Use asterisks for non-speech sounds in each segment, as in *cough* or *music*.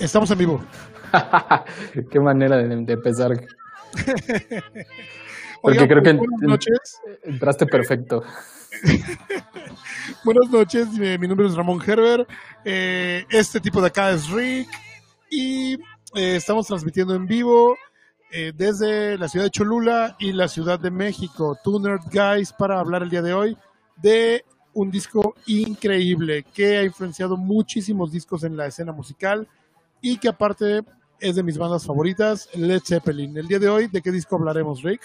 Estamos en vivo. *laughs* Qué manera de, empezar. *laughs* Porque creo que buenas noches. entraste perfecto. *laughs* buenas noches, mi nombre es Ramón Gerber. Eh, este tipo de acá es Rick. Y eh, estamos transmitiendo en vivo eh, desde la ciudad de Cholula y la ciudad de México. Tuner Guys para hablar el día de hoy de un disco increíble que ha influenciado muchísimos discos en la escena musical y que aparte es de mis bandas favoritas, Led Zeppelin. El día de hoy, ¿de qué disco hablaremos, Rick?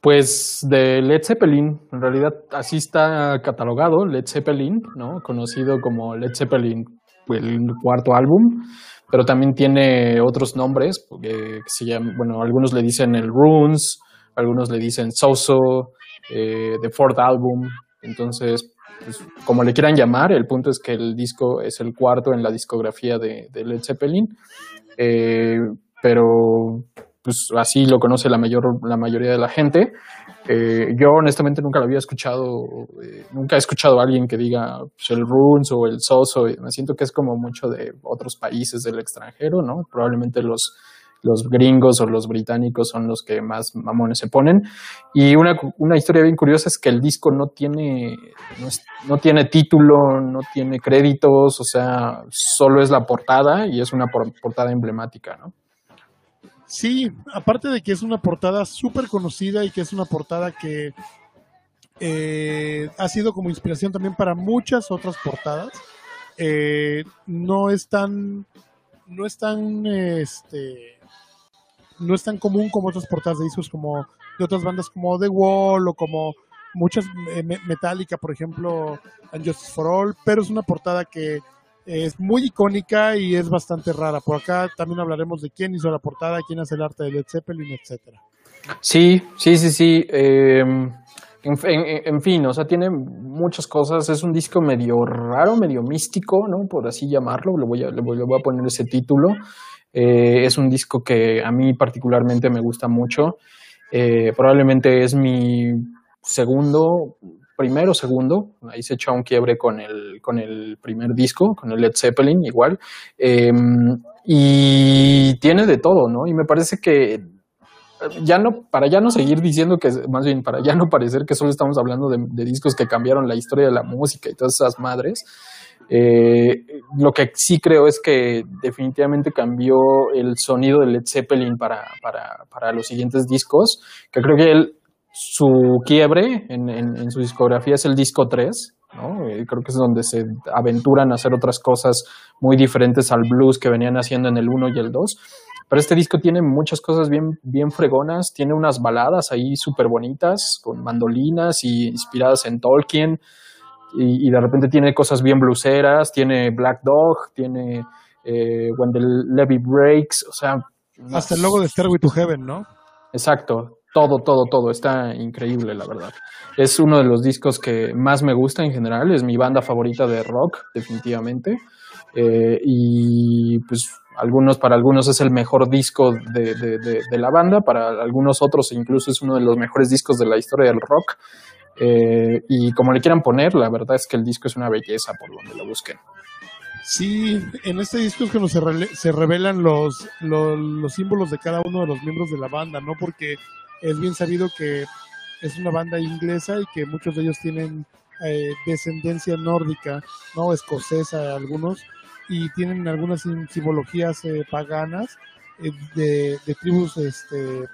Pues de Led Zeppelin, en realidad así está catalogado, Led Zeppelin, ¿no? Conocido como Led Zeppelin, el cuarto álbum, pero también tiene otros nombres, porque se llaman, bueno, algunos le dicen el Runes, algunos le dicen Soso, eh, The Fourth Album, entonces pues, como le quieran llamar, el punto es que el disco es el cuarto en la discografía de, Led Zeppelin, eh, pero pues así lo conoce la, mayor, la mayoría de la gente. Eh, yo honestamente nunca lo había escuchado, eh, nunca he escuchado a alguien que diga pues, el Runes o el Soso, me siento que es como mucho de otros países del extranjero, ¿no? Probablemente los los gringos o los británicos son los que más mamones se ponen. Y una, una historia bien curiosa es que el disco no tiene, no, tiene título, no tiene créditos, o sea, solo es la portada y es una portada emblemática, ¿no? Sí, aparte de que es una portada súper conocida y que es una portada que eh, ha sido como inspiración también para muchas otras portadas. Eh, no es tan, no es tan, este, no es tan común como otras portadas de discos como de otras bandas como The Wall o como muchas eh, Metallica, por ejemplo, And Justice for All, pero es una portada que es muy icónica y es bastante rara. Por acá también hablaremos de quién hizo la portada, quién hace el arte de Led Zeppelin, etcétera. Sí, sí, sí, sí. Em, en, fin, o sea, tiene muchas cosas. Es un disco medio raro, medio místico, ¿no? Por así llamarlo. Le voy a, le voy a poner ese título. Eh, es un disco que a mí particularmente me gusta mucho. Eh, probablemente es mi segundo, primero segundo. Ahí se echó un quiebre con el, con el primer disco, con el Led Zeppelin igual. Em, y tiene de todo, ¿no? Y me parece que ya no, para ya no seguir diciendo que, más bien, para ya no parecer que solo estamos hablando de discos que cambiaron la historia de la música y todas esas madres, eh, lo que sí creo es que definitivamente cambió el sonido de Led Zeppelin para, para, para los siguientes discos, que creo que su quiebre en, en, su discografía es el disco 3, ¿no? Eh, creo que es donde se aventuran a hacer otras cosas muy diferentes al blues que venían haciendo en el 1 y el 2. Pero este disco tiene muchas cosas bien, bien fregonas, tiene unas baladas ahí súper bonitas, con mandolinas y inspiradas en Tolkien y, de repente tiene cosas bien bluseras, tiene Black Dog, tiene eh, When the Levy Breaks, o sea... Hasta el logo de Stairway to Heaven, ¿no? Exacto, todo, todo, todo, está increíble, la verdad. Es uno de los discos que más me gusta en general, es mi banda favorita de rock, definitivamente. Eh, y pues algunos, para algunos es el mejor disco de, de, de, la banda, para algunos otros incluso es uno de los mejores discos de la historia del rock. Eh, y como le quieran poner, la verdad es que el disco es una belleza por donde lo busquen. Sí, en este disco es que se, se revelan los, los, símbolos de cada uno de los miembros de la banda, ¿no? Porque es bien sabido que es una banda inglesa y que muchos de ellos tienen eh, descendencia nórdica, ¿no? Escocesa algunos, y tienen algunas simbologías eh, paganas de, de, tribus este,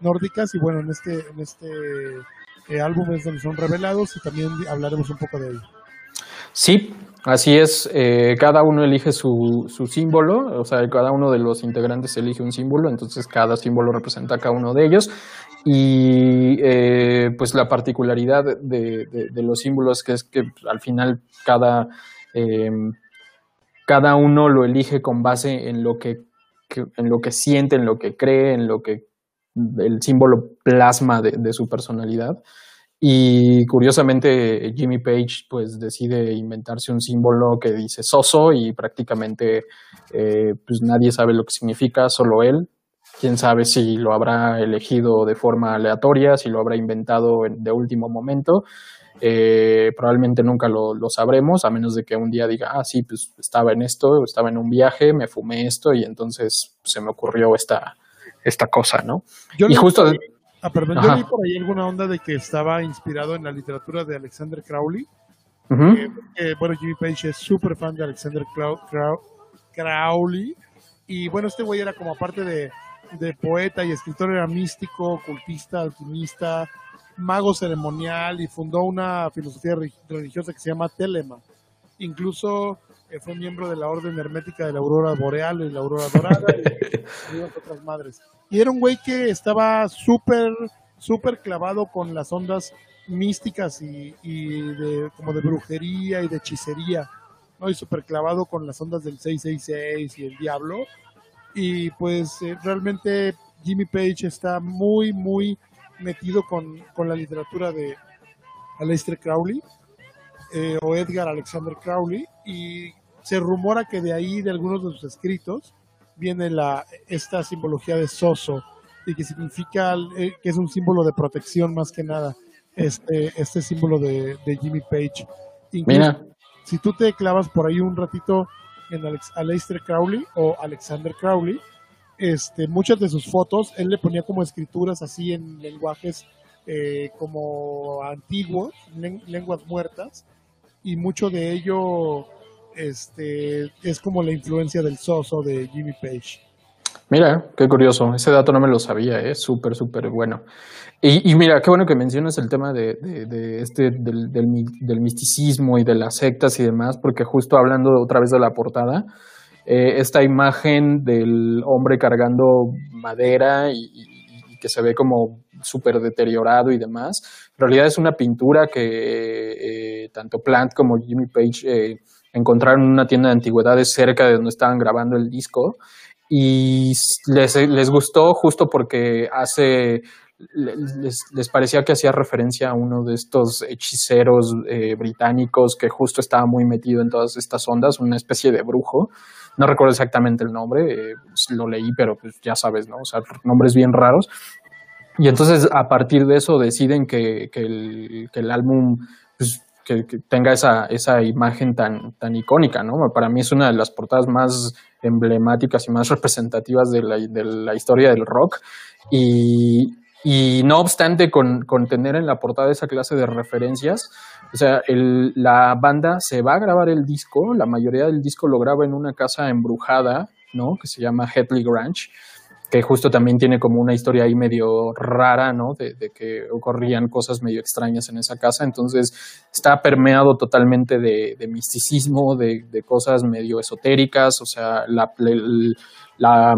nórdicas y bueno, en este, en este eh, álbumes donde son revelados y también hablaremos un poco de ello. Sí, así es. Eh, cada uno elige su, su, símbolo, o sea, cada uno de los integrantes elige un símbolo, entonces cada símbolo representa a cada uno de ellos. Y eh, pues la particularidad de, de, los símbolos que es que al final cada, em, cada uno lo elige con base en lo que, en lo que siente, en lo que cree, en lo que el símbolo plasma de, su personalidad. Y curiosamente Jimmy Page pues decide inventarse un símbolo que dice soso y prácticamente eh, pues nadie sabe lo que significa, solo él. Quién sabe si lo habrá elegido de forma aleatoria, si lo habrá inventado de último momento. Eh, probablemente nunca lo, lo, sabremos, a menos de que un día diga, ah, sí, pues estaba en esto, estaba en un viaje, me fumé esto y entonces se me ocurrió esta, esta cosa, ¿no? Yo y justo... ah, perdón, yo vi por ahí alguna onda de que estaba inspirado en la literatura de Alexander Crowley. Uh -huh. eh, bueno, Jimmy Page es súper fan de Alexander Crow, Crow, Crowley. Y bueno, este güey era como aparte de, de poeta y escritor, era místico, ocultista, alquimista, mago ceremonial y fundó una filosofía religiosa que se llama Telema. Incluso fue miembro de la Orden Hermética de la Aurora Boreal y la Aurora Dorada y, *laughs* y otras madres. Y era un güey que estaba súper, súper clavado con las ondas místicas y, y, de, como de brujería y de hechicería, ¿no? Y súper clavado con las ondas del 666 y el diablo. Y pues eh, realmente Jimmy Page está muy, muy metido con, con la literatura de Aleister Crowley eh, o Edgar Alexander Crowley y se rumora que de ahí, de algunos de sus escritos, viene la, esta simbología de Soso y que significa eh, que es un símbolo de protección más que nada, este, este símbolo de, de Jimmy Page. Incluso, Mira. si tú te clavas por ahí un ratito en Alex, Aleister Crowley o Alexander Crowley, este, muchas de sus fotos, él le ponía como escrituras así en lenguajes eh, como antiguos, lenguas muertas, y mucho de ello este, es como la influencia del soso de Jimmy Page. Mira, qué curioso, ese dato no me lo sabía, es ¿eh? súper, súper bueno. Y, mira, qué bueno que mencionas el tema de, este, del, del, misticismo y de las sectas y demás, porque justo hablando otra vez de la portada, eh, esta imagen del hombre cargando madera y, que se ve como súper deteriorado y demás, en realidad es una pintura que eh, tanto Plant como Jimmy Page eh, encontraron en una tienda de antigüedades cerca de donde estaban grabando el disco y les, les gustó justo porque hace les, les, parecía que hacía referencia a uno de estos hechiceros eh, británicos que justo estaba muy metido en todas estas ondas, una especie de brujo. No recuerdo exactamente el nombre, eh, lo leí, pero pues ya sabes, ¿no? O sea, nombres bien raros. Y entonces a partir de eso deciden que, que, el, que el, álbum pues, que, tenga esa, esa imagen tan, tan icónica, ¿no? Para mí es una de las portadas más emblemáticas y más representativas de la, de la historia del rock. Y, y no obstante, con, con, tener en la portada esa clase de referencias, o sea, el, la banda se va a grabar el disco, la mayoría del disco lo graba en una casa embrujada, ¿no? Que se llama Headley Ranch, que justo también tiene como una historia ahí medio rara, ¿no? De, de, que ocurrían cosas medio extrañas en esa casa. Entonces está permeado totalmente de, de misticismo, de, de, cosas medio esotéricas, o sea, la, la,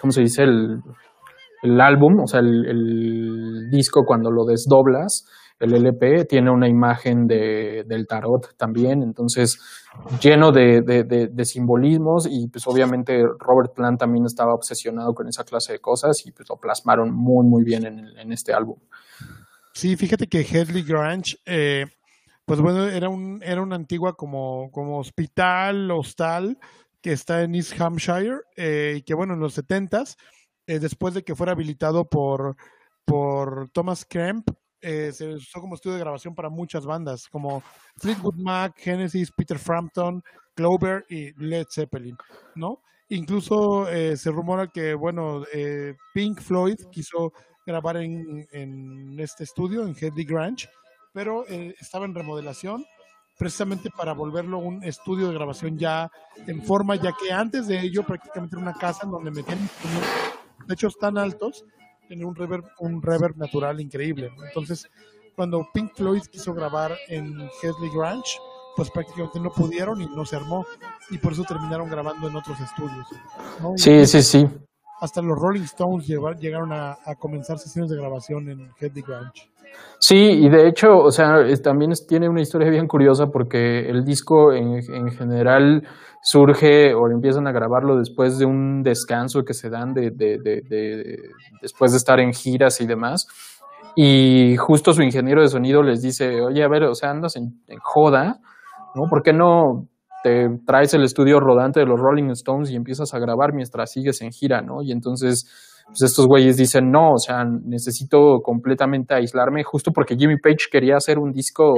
¿cómo se dice? El, álbum, o sea, el, disco cuando lo desdoblas, el LP, tiene una imagen de, del tarot también, entonces lleno de, de, de, simbolismos y pues obviamente Robert Plant también estaba obsesionado con esa clase de cosas y pues lo plasmaron muy, muy bien en, en este álbum. Sí, fíjate que Headley Grange, eh, pues bueno, era, un, era una antigua como, como hospital, hostal, que está en East Hampshire, eh, y que bueno, en los setentas, eh, después de que fuera habilitado por, por Thomas Kemp, eh, se usó como estudio de grabación para muchas bandas, como Fleetwood Mac, Genesis, Peter Frampton, Clover y Led Zeppelin, ¿no? Incluso eh, se rumora que, bueno, eh, Pink Floyd quiso grabar en, en este estudio, en Headley Grange, pero estaba en remodelación precisamente para volverlo un estudio de grabación ya en forma, ya que antes de ello prácticamente era una casa en donde metían de hecho tan altos, tiene un reverb, un reverb natural increíble. Entonces, cuando Pink Floyd quiso grabar en Headley Grange, pues prácticamente no pudieron y no se armó. Y por eso terminaron grabando en otros estudios. ¿no? Sí, sí, sí. Hasta los Rolling Stones llegaron a, a comenzar sesiones de grabación en Headley Grange. Sí, y de hecho, o sea, también tiene una historia bien curiosa porque el disco en, en, general surge o empiezan a grabarlo después de un descanso que se dan de, de, de, de después de estar en giras y demás. Y justo su ingeniero de sonido les dice, oye, a ver, o sea, andas en, en joda, ¿no? ¿Por qué no te traes el estudio rodante de los Rolling Stones y empiezas a grabar mientras sigues en gira, ¿no? Y entonces pues estos güeyes dicen, no, o sea, necesito completamente aislarme, justo porque Jimmy Page quería hacer un disco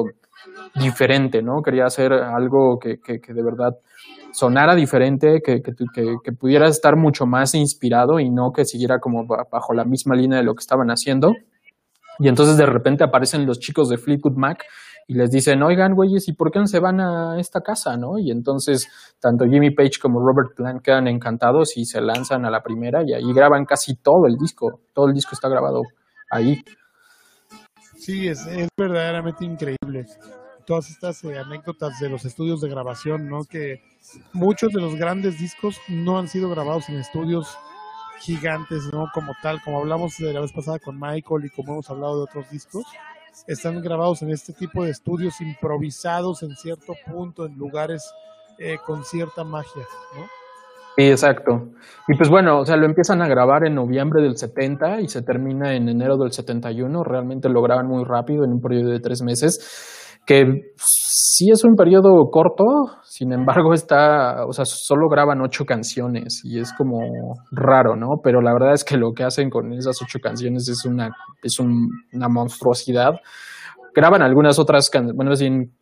diferente, ¿no? Quería hacer algo que, que, de verdad sonara diferente, que, que, pudiera estar mucho más inspirado y no que siguiera como bajo la misma línea de lo que estaban haciendo. Y entonces de repente aparecen los chicos de Fleetwood Mac y les dicen, oigan, güeyes, ¿y por qué no se van a esta casa, no? Y entonces tanto Jimmy Page como Robert Plant quedan encantados y se lanzan a la primera y ahí graban casi todo el disco. Todo el disco está grabado ahí. Sí, es, es verdaderamente increíble todas estas eh, anécdotas de los estudios de grabación, ¿no? Que muchos de los grandes discos no han sido grabados en estudios gigantes, ¿no? Como tal, como hablamos de la vez pasada con Michael y como hemos hablado de otros discos, están grabados en este tipo de estudios improvisados en cierto punto, en lugares eh, con cierta magia, ¿no? Sí, exacto. Y pues bueno, o sea, lo empiezan a grabar en noviembre del 70 y se termina en enero del 71. Realmente lo graban muy rápido, en un periodo de tres meses que sí es un periodo corto, sin embargo está, o sea, solo graban ocho canciones y es como raro, ¿no? Pero la verdad es que lo que hacen con esas ocho canciones es una, es una monstruosidad. Graban algunas otras canciones, bueno, sin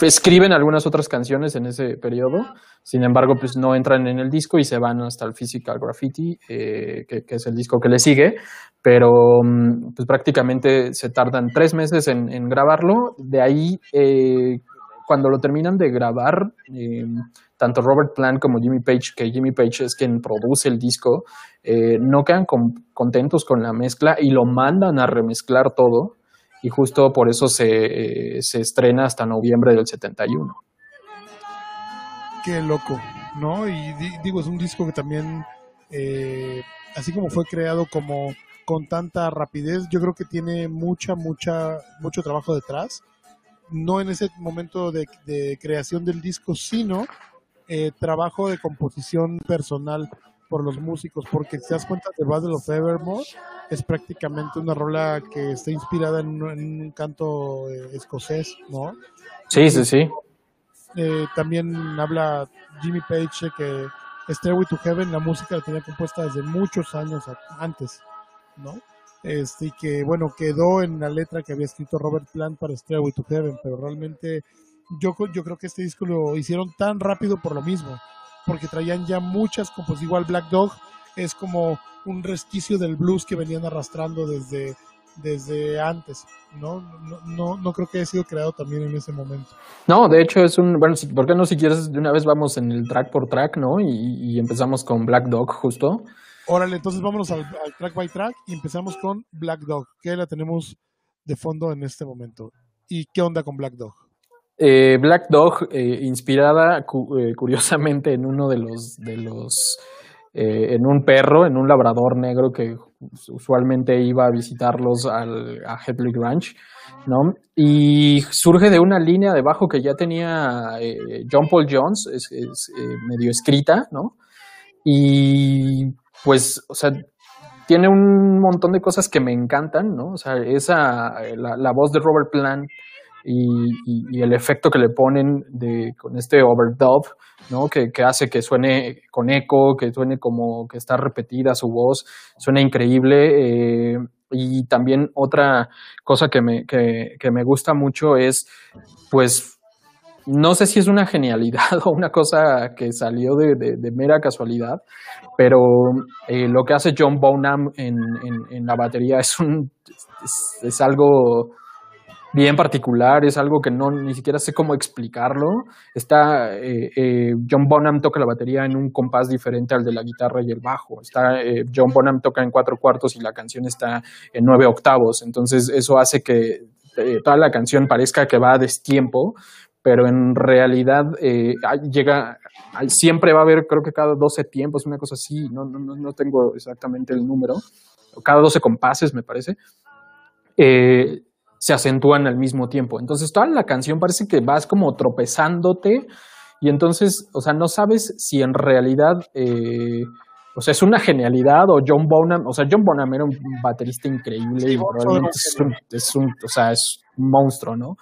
escriben algunas otras canciones en ese periodo, sin embargo, pues no entran en el disco y se van hasta el Physical Graffiti, eh, que, es el disco que le sigue, pero mm, pues prácticamente se tardan tres meses en, grabarlo, de ahí eh, cuando lo terminan de grabar, em, tanto Robert Plant como Jimmy Page, que Jimmy Page es quien produce el disco, eh, no quedan contentos con la mezcla y lo mandan a remezclar todo y justo por eso se, se estrena hasta noviembre del 71. Qué loco, ¿no? Y digo, es un disco que también, eh, así como fue creado como con tanta rapidez, yo creo que tiene mucha, mucha, mucho trabajo detrás. No en ese momento de, creación del disco, sino eh, trabajo de composición personal por los músicos, porque si te das cuenta de Battle of Evermore, es prácticamente una rola que está inspirada en, un canto eh, escocés, ¿no? Sí, sí, sí. Eh, también habla Jimmy Page que Stairway to Heaven, la música la tenía compuesta desde muchos años antes, ¿no? Este, y que, bueno, quedó en la letra que había escrito Robert Plant para Stairway to Heaven, pero realmente yo, yo creo que este disco lo hicieron tan rápido por lo mismo, porque traían ya muchas composiciones. Igual Black Dog es como un resquicio del blues que venían arrastrando desde, desde antes, ¿no? No, no, no creo que haya sido creado también en ese momento. No, de hecho es un, bueno, ¿por qué no si quieres de una vez vamos en el track por track, ¿no? Y, empezamos con Black Dog justo. Órale, entonces vámonos al, track by track y empezamos con Black Dog, que la tenemos de fondo en este momento. ¿Y qué onda con Black Dog? Eh, Black Dog, eh, inspirada eh, curiosamente en uno de los, de los en un perro, en un labrador negro que usualmente iba a visitarlos al, a Headley Ranch, ¿no? Y surge de una línea de bajo que ya tenía John Paul Jones, es, medio escrita, ¿no? Y pues, o sea, tiene un montón de cosas que me encantan, ¿no? O sea, esa, la voz de Robert Plant y, el efecto que le ponen de, con este overdub, ¿no? Que, que, hace que suene con eco, que suene como que está repetida su voz, suena increíble. Eh, y también otra cosa que me, que, que me gusta mucho es, pues, no sé si es una genialidad *laughs* o una cosa que salió de, de, mera casualidad, pero eh, lo que hace John Bonham en, en, la batería es, un, es algo bien particular, es algo que no ni siquiera sé cómo explicarlo. Está eh, eh, John Bonham toca la batería en un compás diferente al de la guitarra y el bajo. Está eh, John Bonham toca en cuatro cuartos y la canción está en nueve octavos. Entonces eso hace que toda la canción parezca que va a destiempo, pero en realidad llega siempre va a haber creo que cada 12 tiempos, una cosa así. No no no tengo exactamente el número. Cada 12 compases me parece. Eh, se acentúan al mismo tiempo. Entonces toda la canción parece que vas como tropezándote y entonces, o sea, no sabes si en realidad, eh, o sea, es una genialidad o John Bonham, o sea, John Bonham era un baterista increíble y probablemente es un, o sea, es un monstruo, ¿no?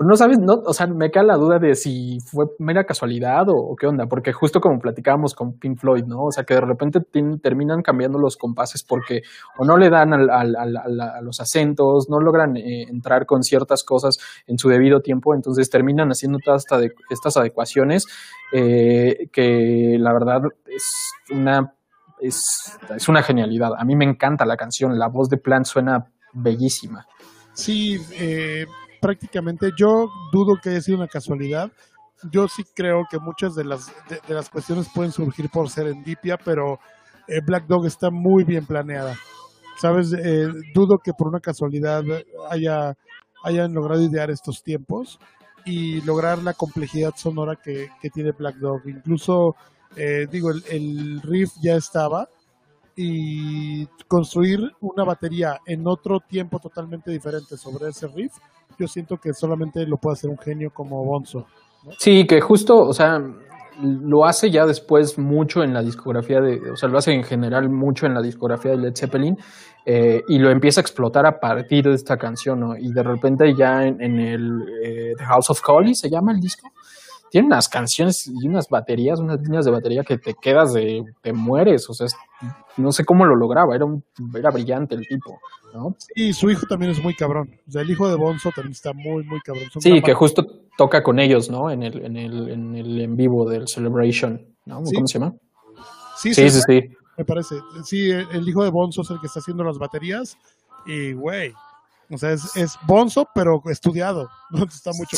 Pero no sabes, no, o sea, me queda la duda de si fue mera casualidad o, qué onda, porque justo como platicábamos con Pink Floyd, ¿no? O sea, que de repente terminan cambiando los compases porque o no le dan al, al, a los acentos, no logran eh, entrar con ciertas cosas en su debido tiempo, entonces terminan haciendo todas estas adecuaciones eh, que la verdad es una es, es, una genialidad. A mí me encanta la canción, la voz de Plant suena bellísima. Sí, eh, prácticamente yo dudo que haya sido una casualidad. Yo sí creo que muchas de las, de, las cuestiones pueden surgir por serendipia, pero eh, Black Dog está muy bien planeada. ¿Sabes? Eh, dudo que por una casualidad haya, hayan logrado idear estos tiempos y lograr la complejidad sonora que, que tiene Black Dog. Incluso, eh, digo, el, el riff ya estaba, y construir una batería en otro tiempo totalmente diferente sobre ese riff, yo siento que solamente lo puede hacer un genio como Bonzo. Sí, que justo, o sea, lo hace ya después mucho en la discografía de, o sea, lo hace en general mucho en la discografía de Led Zeppelin eh, y lo empieza a explotar a partir de esta canción, ¿no? Y de repente ya en, el eh, The House of Holly se llama el disco, tiene unas canciones y unas baterías, unas líneas de batería que te quedas de, te mueres, o sea, no sé cómo lo lograba, era un, era brillante el tipo, ¿no? Y su hijo también es muy cabrón, o sea, el hijo de Bonzo también está muy, muy cabrón. sí, que justo toca con ellos, ¿no? En el, en el, en el en vivo del Celebration, ¿no? ¿Cómo se llama? Sí sí, sí, Me parece. Sí, el, hijo de Bonzo es el que está haciendo las baterías y, güey, o sea, es, es Bonzo, pero estudiado, *laughs* ¿no? Está mucho.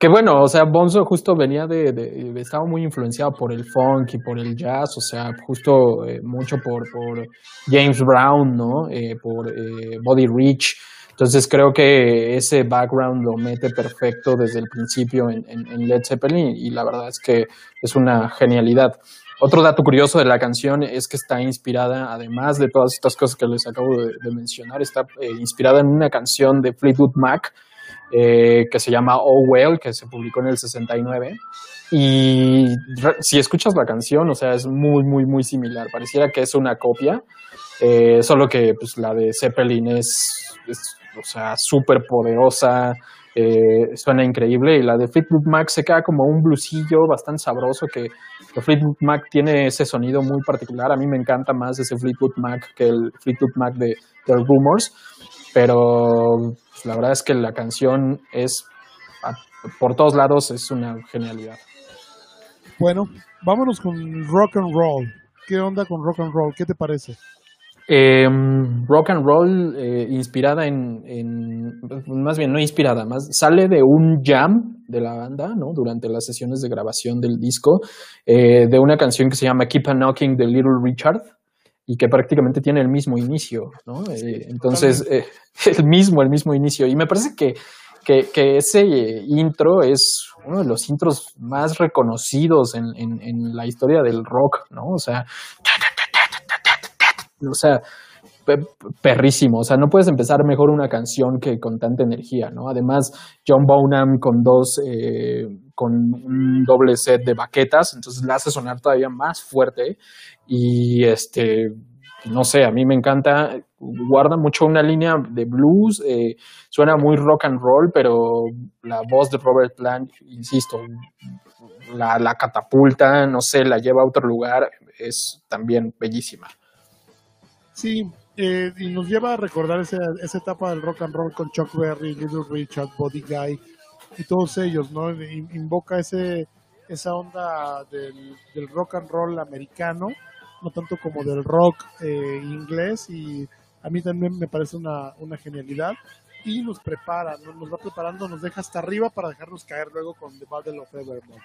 Que bueno, o sea, Bonzo justo venía de, estaba muy influenciado por el funk y por el jazz, o sea, justo eh, mucho por, por James Brown, ¿no? Eh, por eh, Body Rich. Entonces creo que ese background lo mete perfecto desde el principio en, en, Led Zeppelin y la verdad es que es una genialidad. Otro dato curioso de la canción es que está inspirada, además de todas estas cosas que les acabo de, mencionar, está inspirada en una canción de Fleetwood Mac, eh, que se llama Oh Well, que se publicó en el 69. Y si escuchas la canción, o sea, es muy, muy, muy similar. Pareciera que es una copia, eh, solo que pues, la de Zeppelin es, o sea, súper poderosa, eh, suena increíble. Y la de Fleetwood Mac se queda como un blusillo bastante sabroso que, que, Fleetwood Mac tiene ese sonido muy particular. A mí me encanta más ese Fleetwood Mac que el Fleetwood Mac de, The Rumors. Pero pues, la verdad es que la canción es, por todos lados, es una genialidad. Bueno, vámonos con rock and roll. ¿Qué onda con rock and roll? ¿Qué te parece? Em, rock and roll eh, inspirada en, más bien no inspirada, más sale de un jam de la banda, ¿no? Durante las sesiones de grabación del disco, eh, de una canción que se llama Keep a Knocking de Little Richard, y que prácticamente tiene el mismo inicio, ¿no? Eh, entonces, eh, *laughs* el mismo, el mismo inicio. Y me parece que, que, ese intro es uno de los intros más reconocidos en, en, la historia del rock, ¿no? O sea, o sea, perrísimo. O sea, no puedes empezar mejor una canción que con tanta energía, ¿no? Además, John Bonham con dos, eh, con un doble set de baquetas, entonces la hace sonar todavía más fuerte y este, no sé, a mí me encanta, guarda mucho una línea de blues, eh, suena muy rock and roll, pero la voz de Robert Plant, insisto, la, la catapulta, no sé, la lleva a otro lugar, es también bellísima. Sí, eh, y nos lleva a recordar esa, esa etapa del rock and roll con Chuck Berry, Little Richard, Body Guy y todos ellos, ¿no? Invoca ese esa onda del, del rock and roll americano, no tanto como del rock eh, inglés y a mí también me parece una, una genialidad y nos prepara, nos va preparando, nos deja hasta arriba para dejarnos caer luego con The Battle of Evermore.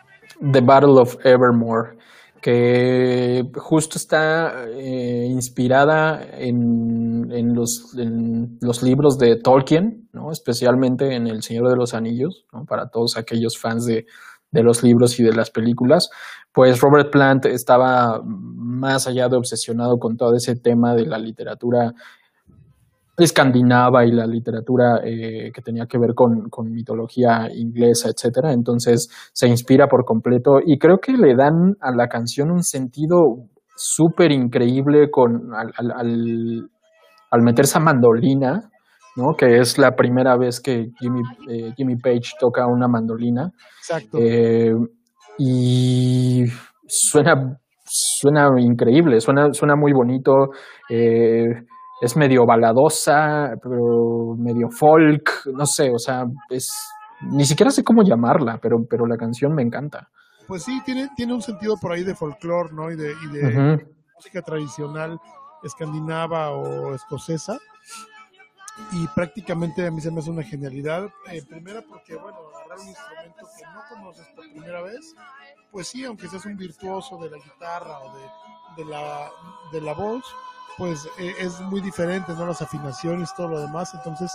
The Battle of Evermore que justo está eh, inspirada en, en, los, en, los, libros de Tolkien, ¿no? especialmente en El Señor de los Anillos, ¿no? para todos aquellos fans de, de, los libros y de las películas, pues Robert Plant estaba más allá de obsesionado con todo ese tema de la literatura escandinava y la literatura eh, que tenía que ver con, con, mitología inglesa, etcétera. Entonces se inspira por completo y creo que le dan a la canción un sentido súper increíble con al, al, al, meter esa mandolina ¿no? Que es la primera vez que Jimmy, eh, Jimmy Page toca una mandolina. Exacto. Eh, y suena, suena increíble, suena, suena muy bonito. Eh, es medio baladosa, pero medio folk, no sé, o sea, es ni siquiera sé cómo llamarla, pero, pero la canción me encanta. Pues sí, tiene, tiene un sentido por ahí de folclore, ¿no? Y de, y de música tradicional escandinava o escocesa. Y prácticamente a mí se me hace una genialidad. Eh, primera porque, bueno, agarrar un instrumento que no conoces por primera vez, pues sí, aunque seas un virtuoso de la guitarra o de, de la, de la voz, pues eh, es muy diferente, ¿no? Las afinaciones, todo lo demás. Entonces,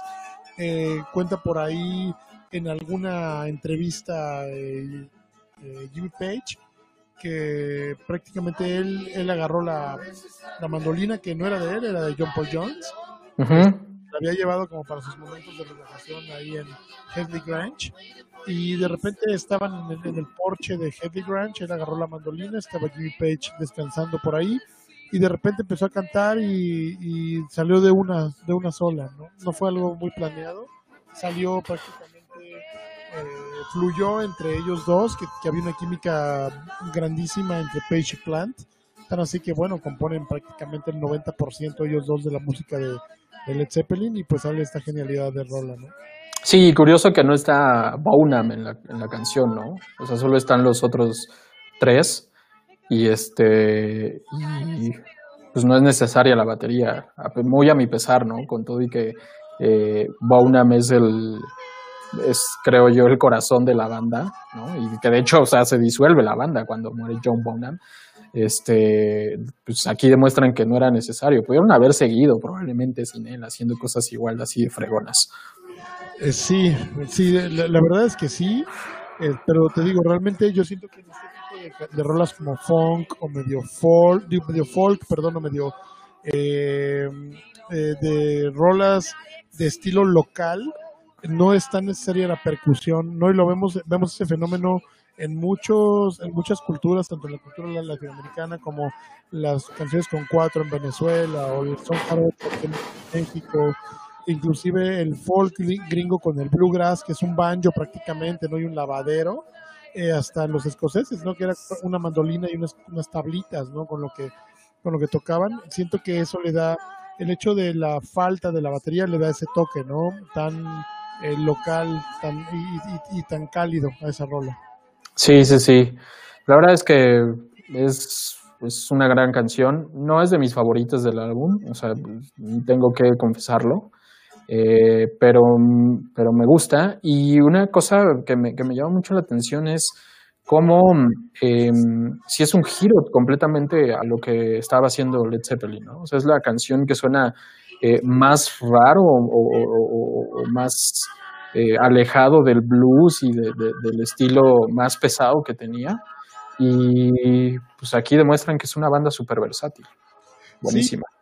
eh, cuenta por ahí en alguna entrevista eh, Jimmy Page que prácticamente él, él agarró la, la, mandolina que no era de él, era de John Paul Jones. La había llevado como para sus momentos de relajación ahí en Headley Grange. Y de repente estaban en el, en el porche de Headley Grange, él agarró la mandolina, estaba Jimmy Page descansando por ahí y de repente empezó a cantar y, salió de una de una sola, ¿no? No fue algo muy planeado, salió prácticamente, eh, fluyó entre ellos dos, que, que, había una química grandísima entre Page y Plant, tan así que bueno, componen prácticamente el 90% ellos dos de la música de, de, Led Zeppelin y pues sale esta genialidad de Rola, ¿no? Sí, curioso que no está Bonham en la, en la canción, ¿no? O sea, solo están los otros tres y este pues no es necesaria la batería muy a mi pesar no con todo y que eh, es el es creo yo el corazón de la banda no y que de hecho o sea se disuelve la banda cuando muere John Bonham este pues aquí demuestran que no era necesario. Pudieron haber seguido probablemente sin él haciendo cosas igual así de fregonas. Eh, sí sí la, la, verdad es que sí. Eh, pero te digo realmente yo siento que de, de, rolas como funk o medio folk, medio folk, perdón, o medio eh, eh, de rolas de estilo local, no es tan necesaria la percusión, no y lo vemos, vemos ese fenómeno en muchos, en muchas culturas, tanto en la cultura latinoamericana como las canciones con cuatro en Venezuela o el son en México, inclusive el folk gringo con el bluegrass, que es un banjo prácticamente, no hay un lavadero, eh, hasta los escoceses, ¿no? Que era una mandolina y unas, unas, tablitas, ¿no? Con lo que con lo que tocaban. Siento que eso le da el hecho de la falta de la batería le da ese toque, ¿no? Tan eh, local, tan y, y, tan cálido a esa rola. Sí, sí, sí. La verdad es que es es una gran canción. No es de mis favoritas del álbum, o sea, tengo que confesarlo. Eh, pero, pero me gusta. Y una cosa que me, que me llama mucho la atención es cómo, eh, si es un giro completamente a lo que estaba haciendo Led Zeppelin, ¿no? O sea, es la canción que suena eh, más raro o, o, o más eh, alejado del blues y de, de, del estilo más pesado que tenía. Y pues aquí demuestran que es una banda súper versátil. Buenísima. Sí.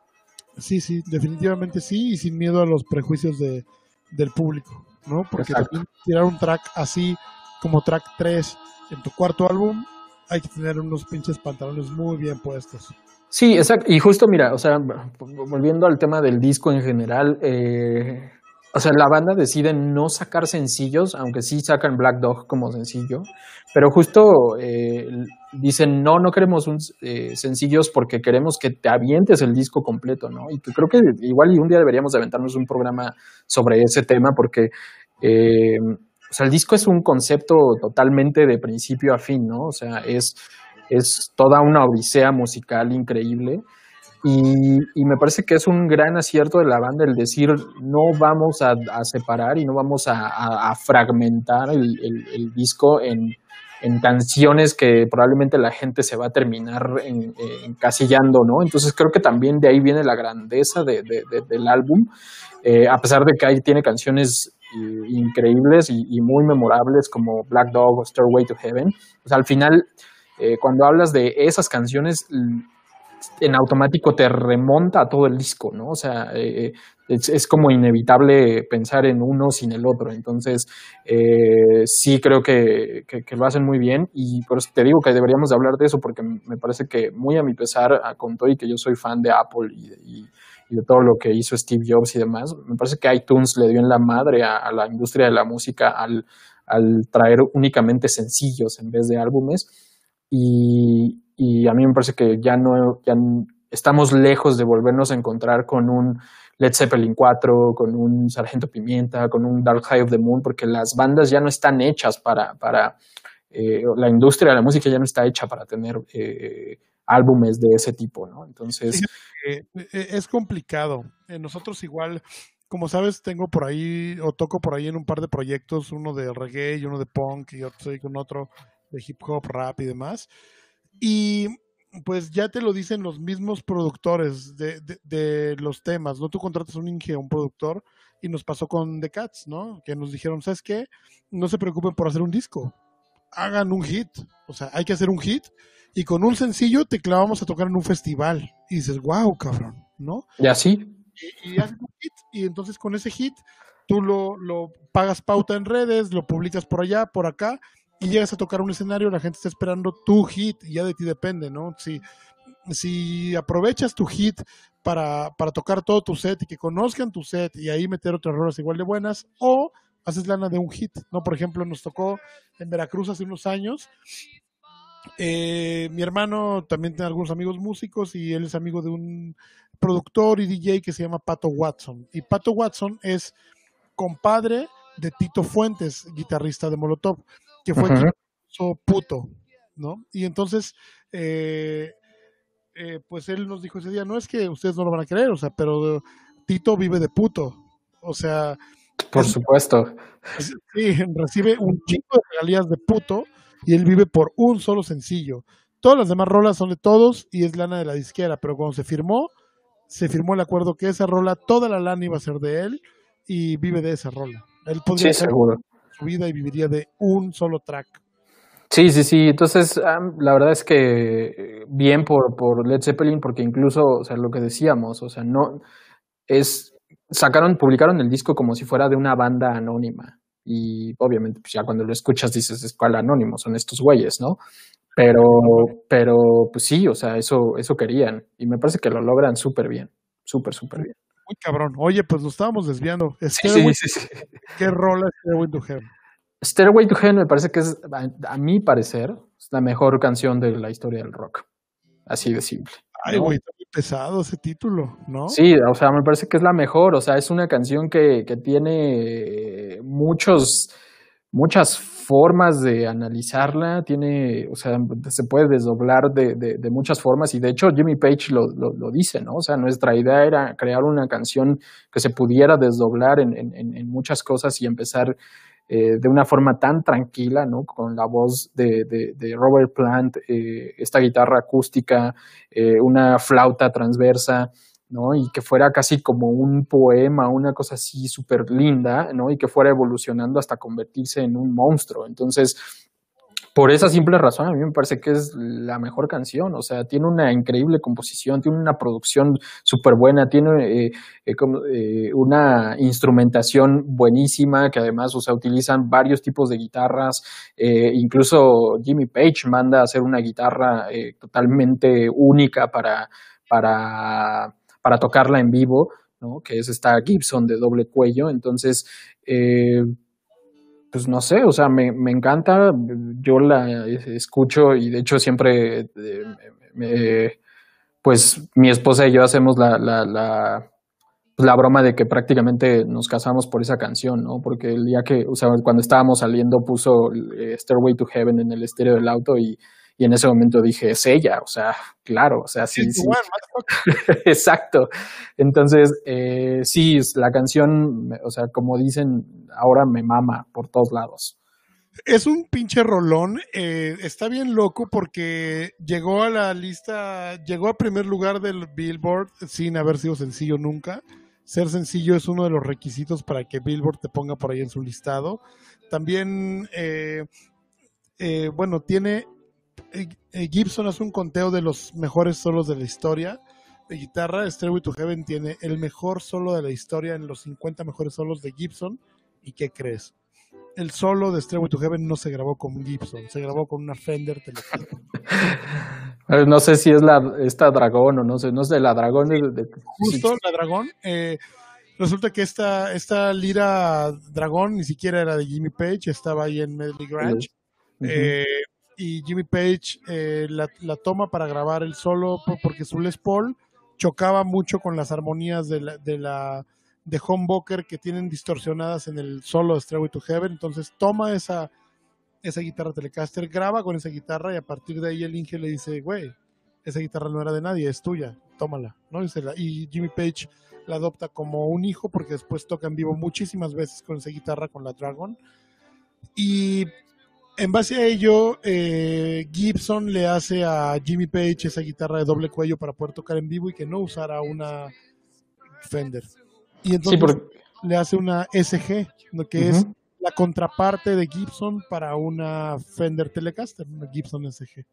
Sí, sí, definitivamente sí, y sin miedo a los prejuicios de, del público, ¿no? Porque también tirar un track así como track 3 en tu cuarto álbum, hay que tener unos pinches pantalones muy bien puestos. Sí, exacto. Y justo, mira, o sea, volviendo al tema del disco en general, eh, o sea, la banda decide no sacar sencillos, aunque sí sacan Black Dog como sencillo, pero justo eh, dicen, no, no queremos un, eh, sencillos porque queremos que te avientes el disco completo, ¿no? Y creo que igual y un día deberíamos de aventarnos un programa sobre ese tema porque, eh, o sea, el disco es un concepto totalmente de principio a fin, ¿no? O sea, es, es toda una odisea musical increíble. Y, me parece que es un gran acierto de la banda el decir no vamos a, separar y no vamos a, fragmentar el, disco en, canciones que probablemente la gente se va a terminar en, en, encasillando, ¿no? Entonces creo que también de ahí viene la grandeza de, de, de, del álbum, eh, a pesar de que ahí tiene canciones eh, increíbles y, muy memorables como Black Dog o Stairway to Heaven. Al final, eh, cuando hablas de esas canciones en automático te remonta a todo el disco, ¿no? O sea, eh, es, es, como inevitable pensar en uno sin el otro. Entonces, eh, sí creo que, lo hacen muy bien y por eso te digo que deberíamos de hablar de eso porque me parece que muy a mi pesar, con todo y que yo soy fan de Apple y de todo lo que hizo Steve Jobs y demás. Me parece que iTunes le dio en la madre a, la industria de la música al, al, traer únicamente sencillos en vez de álbumes. Y, y, a mí me parece que ya no, ya estamos lejos de volvernos a encontrar con un Led Zeppelin 4, con un Sargento Pimienta, con un Dark High of the Moon, porque las bandas ya no están hechas para, para eh, la industria la música ya no está hecha para tener eh, álbumes de ese tipo, ¿no? Entonces... Eh, es complicado. Nosotros igual, como sabes, tengo por ahí, o toco por ahí en un par de proyectos, uno de reggae y uno de punk, y otro con otro de hip hop, rap y demás. Y pues ya te lo dicen los mismos productores de, de, los temas, ¿no? Tú contratas un Inge, un productor, y nos pasó con The Cats, ¿no? Que nos dijeron, ¿sabes qué? No se preocupen por hacer un disco, hagan un hit, o sea, hay que hacer un hit, y con un sencillo te clavamos a tocar en un festival, y dices, wow, cabrón, ¿no? Y así. Y, y haces un hit, y entonces con ese hit tú lo, lo pagas pauta en redes, lo publicas por allá, por acá, y llegas a tocar un escenario, la gente está esperando tu hit y ya de ti depende, ¿no? Si, si aprovechas tu hit para, para tocar todo tu set y que conozcan tu set y ahí meter otras rolas igual de buenas, o haces lana de un hit, ¿no? Por ejemplo, nos tocó en Veracruz hace unos años. Eh, mi hermano también tiene algunos amigos músicos y él es amigo de un productor y DJ que se llama Pato Watson. Y Pato Watson es compadre de Tito Fuentes, guitarrista de Molotov que fue uh puto, ¿no? Y entonces, eh, eh, pues él nos dijo ese día, no es que ustedes no lo van a creer, o sea, pero Tito vive de puto, o sea... Por supuesto. Sí, recibe un chico de regalías de puto y él vive por un solo sencillo. Todas las demás rolas son de todos y es lana de la disquera, pero cuando se firmó, se firmó el acuerdo que esa rola, toda la lana iba a ser de él y vive de esa rola. Él podría sí, seguro vida y viviría de un solo track. Sí, sí, sí. Entonces, la verdad es que eh, bien por, por Led Zeppelin, porque incluso, o sea, lo que decíamos, o sea, no es sacaron, publicaron el disco como si fuera de una banda anónima. Y obviamente, pues ya cuando lo escuchas dices, es cual anónimo, son estos güeyes, ¿no? Pero, pero, pues sí, o sea, eso, eso querían. Y me parece que lo logran súper bien, súper, súper bien. Muy cabrón. Oye, pues nos estábamos desviando. Sí, sí, sí, ¿Qué rola es Stairway to Heaven? Stairway to Heaven me parece que es, a, mi parecer, es la mejor canción de la historia del rock. Así de simple. Ay, güey, está muy pesado ese título, ¿no? Sí, o sea, me parece que es la mejor. O sea, es una canción que, que tiene muchos, muchas formas de analizarla, tiene, o sea, se puede desdoblar de, de, muchas formas y de hecho Jimmy Page lo, lo, dice, ¿no? O sea, nuestra idea era crear una canción que se pudiera desdoblar en, en, en muchas cosas y empezar eh, de una forma tan tranquila, ¿no? Con la voz de, de Robert Plant, eh, esta guitarra acústica, eh, una flauta transversa, ¿no? Y que fuera casi como un poema, una cosa así súper linda, ¿no? Y que fuera evolucionando hasta convertirse en un monstruo. Entonces, por esa simple razón, a mí me parece que es la mejor canción. O sea, tiene una increíble composición, tiene una producción súper buena, tiene eh, eh, eh, una instrumentación buenísima, que además, o sea, utilizan varios tipos de guitarras. incluso Jimmy Page manda a hacer una guitarra totalmente única para, para para tocarla en vivo, ¿no? que es esta Gibson de doble cuello. Entonces, eh, pues no sé, o sea, me, me, encanta, yo la escucho y de hecho siempre, eh, pues mi esposa y yo hacemos la, la, la, pues, la, broma de que prácticamente nos casamos por esa canción, ¿no? Porque el día que, o sea, cuando estábamos saliendo puso eh, Stairway to Heaven en el estéreo del auto y y en ese momento dije, es ella, o sea, claro, o sea, sí. sí, *laughs* Exacto. Entonces, eh, sí, la canción, o sea, como dicen, ahora me mama por todos lados. Es un pinche rolón. Eh, está bien loco porque llegó a la lista, llegó a primer lugar del Billboard sin haber sido sencillo nunca. Ser sencillo es uno de los requisitos para que Billboard te ponga por ahí en su listado. También, eh, bueno, tiene Gibson hace un conteo de los mejores solos de la historia de guitarra. Stairway to Heaven tiene el mejor solo de la historia en los 50 mejores solos de Gibson. ¿Y qué crees? El solo de Stairway to Heaven no se grabó con Gibson, se grabó con una Fender Telecaster. *laughs* No sé si es la esta dragón o no sé, no sé, la dragón de, Justo, la dragón. Eh, resulta que esta, esta lira dragón ni siquiera era de Jimmy Page, estaba ahí en Medley Grange. Eh, y Jimmy Page eh, la, toma para grabar el solo porque su Les Paul chocaba mucho con las armonías de la, de la de que tienen distorsionadas en el solo de Stairway to Heaven. Entonces toma esa, esa guitarra Telecaster, graba con esa guitarra y a partir de ahí el Inge le dice, güey, esa guitarra no era de nadie, es tuya, tómala. ¿no? Y, Jimmy Page la adopta como un hijo porque después toca en vivo muchísimas veces con esa guitarra, con la Dragon. Y en base a ello, eh, Gibson le hace a Jimmy Page esa guitarra de doble cuello para poder tocar en vivo y que no usara una Fender. Y entonces le hace una SG, lo que es la contraparte de Gibson para una Fender Telecaster, una Gibson SG.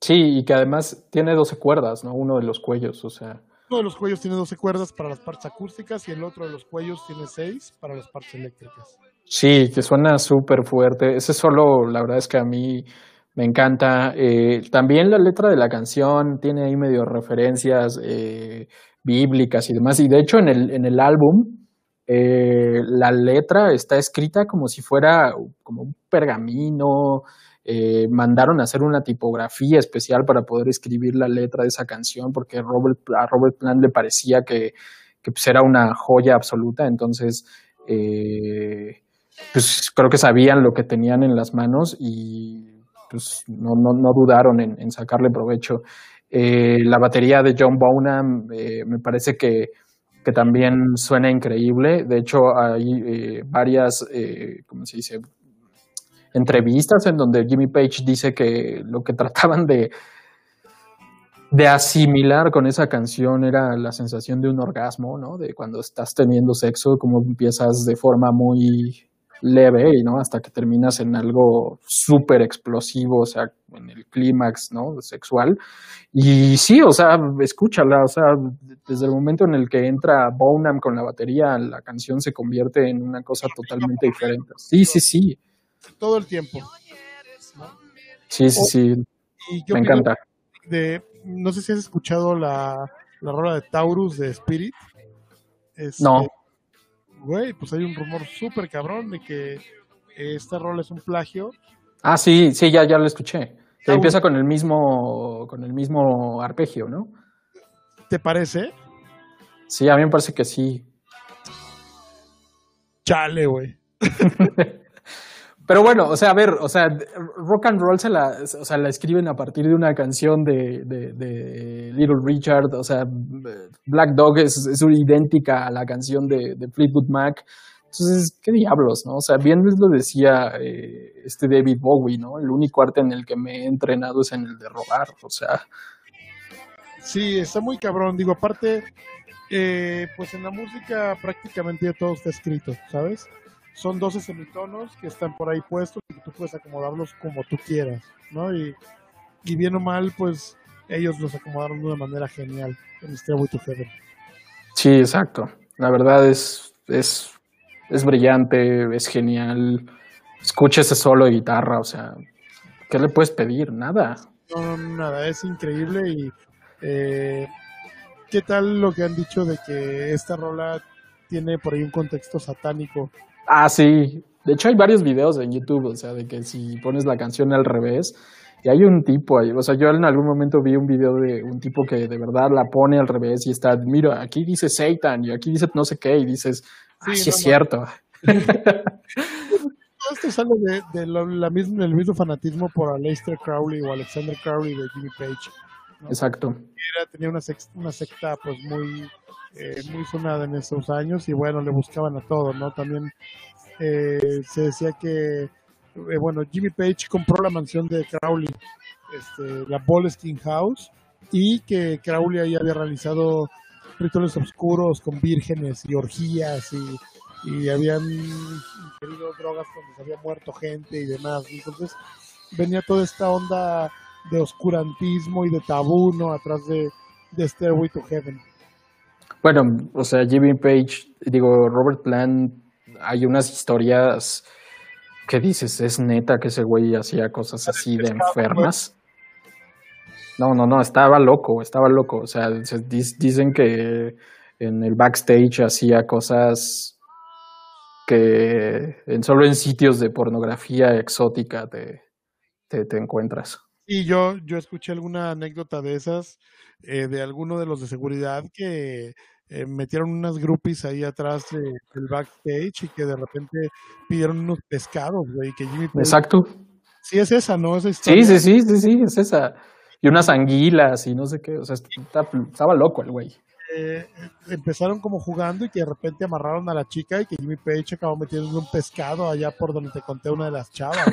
Sí, y que además tiene 12 cuerdas, ¿no? Uno de los cuellos, o sea. Uno de los cuellos tiene 12 cuerdas para las partes acústicas y el otro de los cuellos tiene 6 para las partes eléctricas. Sí, que suena súper fuerte. Ese solo, la verdad es que a mí me encanta. Eh, también la letra de la canción tiene ahí medio referencias eh, bíblicas y demás. Y de hecho en el, en el álbum eh, la letra está escrita como si fuera como un pergamino. Eh, mandaron a hacer una tipografía especial para poder escribir la letra de esa canción porque Robert, a Robert Plant le parecía que, pues, era una joya absoluta. Entonces, eh, pues creo que sabían lo que tenían en las manos y pues no, no, dudaron en, sacarle provecho. la batería de John Bonham me parece que que también suena increíble. De hecho, hay eh, varias, eh, ¿cómo se dice? Entrevistas en donde Jimmy Page dice que lo que *laughs* trataban de, de asimilar con esa canción era la sensación de un orgasmo, ¿no? De cuando estás teniendo sexo, como empiezas de forma muy leve, ¿no? Hasta que terminas en algo súper explosivo, o sea, en el clímax, ¿no? Sexual. Y sí, o sea, escúchala, o sea, desde el momento en el que entra Bonham con la batería, la canción se convierte en una cosa totalmente diferente. Sí, sí, sí. Todo el tiempo. Sí, sí, sí. Me encanta. De, no sé si has escuchado la, la rola de Taurus de Spirit. no este, güey, pues hay un rumor súper cabrón de que esta rola es un plagio. Ah, sí, sí, ya, ya lo escuché. Que empieza con el mismo, con el mismo arpegio, ¿no? ¿Te parece? Sí, a mí me parece que sí. Chale, güey. *laughs* Pero bueno, o sea, a ver, o sea, rock and roll se la, o sea, la escriben a partir de una canción de, de, Little Richard, o sea, Black Dog es, es idéntica a la canción de, Fleetwood Mac. Entonces, ¿qué diablos, no? O sea, bien lo decía eh, este David Bowie, ¿no? El único arte en el que me he entrenado es en el de robar, o sea. Sí, está muy cabrón. Digo, aparte, eh, pues en la música prácticamente todo está escrito, ¿sabes? Son 12 semitonos que están por ahí puestos y que tú puedes acomodarlos como tú quieras, ¿no? Y, bien o mal, pues ellos los acomodaron de una manera genial en Stairway to Heaven. Sí, exacto. La verdad es, es, es brillante, es genial. Escucha ese solo de guitarra, o sea, ¿qué le puedes pedir? Nada. No, nada, es increíble y eh, ¿qué tal lo que han dicho de que esta rola tiene por ahí un contexto satánico Ah, sí. De hecho, hay varios videos en YouTube, o sea, de que si pones la canción al revés, y hay un tipo ahí, o sea, yo en algún momento vi un video de un tipo que de verdad la pone al revés y está, mira, aquí dice Satan y aquí dice no sé qué, y dices, sí, sí es cierto. *laughs* Esto sale de, la misma, el mismo fanatismo por Aleister Crowley o Alexander Crowley de Jimmy Page. Exacto. Era, tenía una, una secta pues muy eh, muy sonada en esos años y bueno, le buscaban a todo, ¿no? También eh, se decía que, eh, bueno, Jimmy Page compró la mansión de Crowley, este, la Bolestein House, y que Crowley ahí había realizado rituales oscuros con vírgenes y orgías y, y habían ingerido drogas cuando se había muerto gente y demás. Entonces venía toda esta onda de oscurantismo y de tabú, ¿no? Atrás de, de Stairway to Heaven. Bueno, o sea, Jimmy Page, digo, Robert Plant, hay unas historias que dices, es neta que ese güey hacía cosas así de enfermas. No, no, no, estaba loco, estaba loco. O sea, dicen que en el backstage hacía cosas que en, solo en sitios de pornografía exótica te, te, encuentras. Y yo, yo escuché alguna anécdota de esas, eh, de alguno de los de seguridad que eh, metieron unas groupies ahí atrás del backstage y que de repente pidieron unos pescados, güey, que Jimmy Exacto. Sí, es esa, ¿no? Esa sí, sí, sí, sí, sí, es esa. Y unas anguilas y no sé qué, o sea, estaba, loco el güey. Eh, empezaron como jugando y que de repente amarraron a la chica y que Jimmy Page acabó metiendo un pescado allá por donde te conté una de las chavas.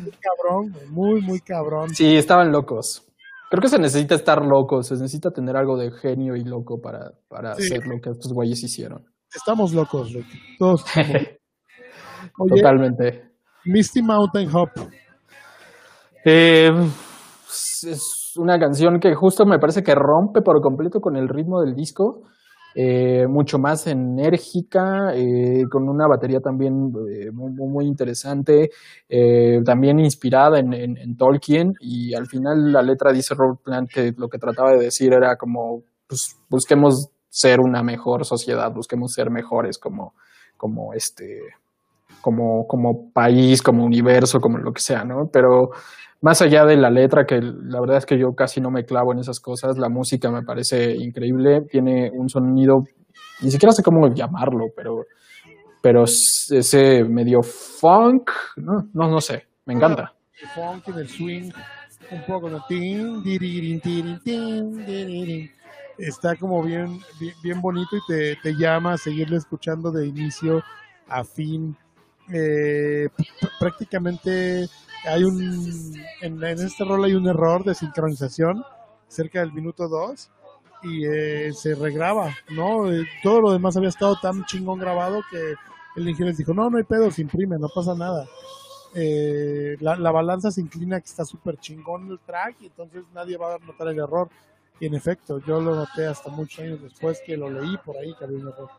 muy cabrón, muy, muy cabrón. Sí, estaban locos. Creo que se necesita estar loco, se necesita tener algo de genio y loco para, para hacer lo que estos güeyes hicieron. Estamos locos, Rick. Todos *laughs* Totalmente. Misty Mountain Hop. Eh, es una canción que justo me parece que rompe por completo con el ritmo del disco. Eh, mucho más enérgica, eh, con una batería también muy, muy, interesante, también inspirada en, Tolkien, y al final la letra dice Robert Plant que lo que trataba de decir era como, pues, busquemos ser una mejor sociedad, busquemos ser mejores como, como este, como, como país, como universo, como lo que sea, ¿no? Pero más allá de la letra, que la verdad es que yo casi no me clavo en esas cosas, la música me parece increíble, tiene un sonido, ni siquiera sé cómo llamarlo, pero, pero ese medio funk, no, no, no sé, me encanta. El funk y el swing, un poco está como bien, bien, bonito y te, te llama a seguirle escuchando de inicio a fin. Eh, prácticamente hay un en, este rol hay un error de sincronización cerca del minuto 2 y eh, se regraba, ¿no? Eh, todo lo demás había estado tan chingón grabado que el ingeniero dijo, no, no hay pedo, se imprime, no pasa nada. la, la, balanza se inclina que está súper chingón el track y entonces nadie va a notar el error. Y en efecto, yo lo noté hasta muchos años después que lo leí por ahí que había un error.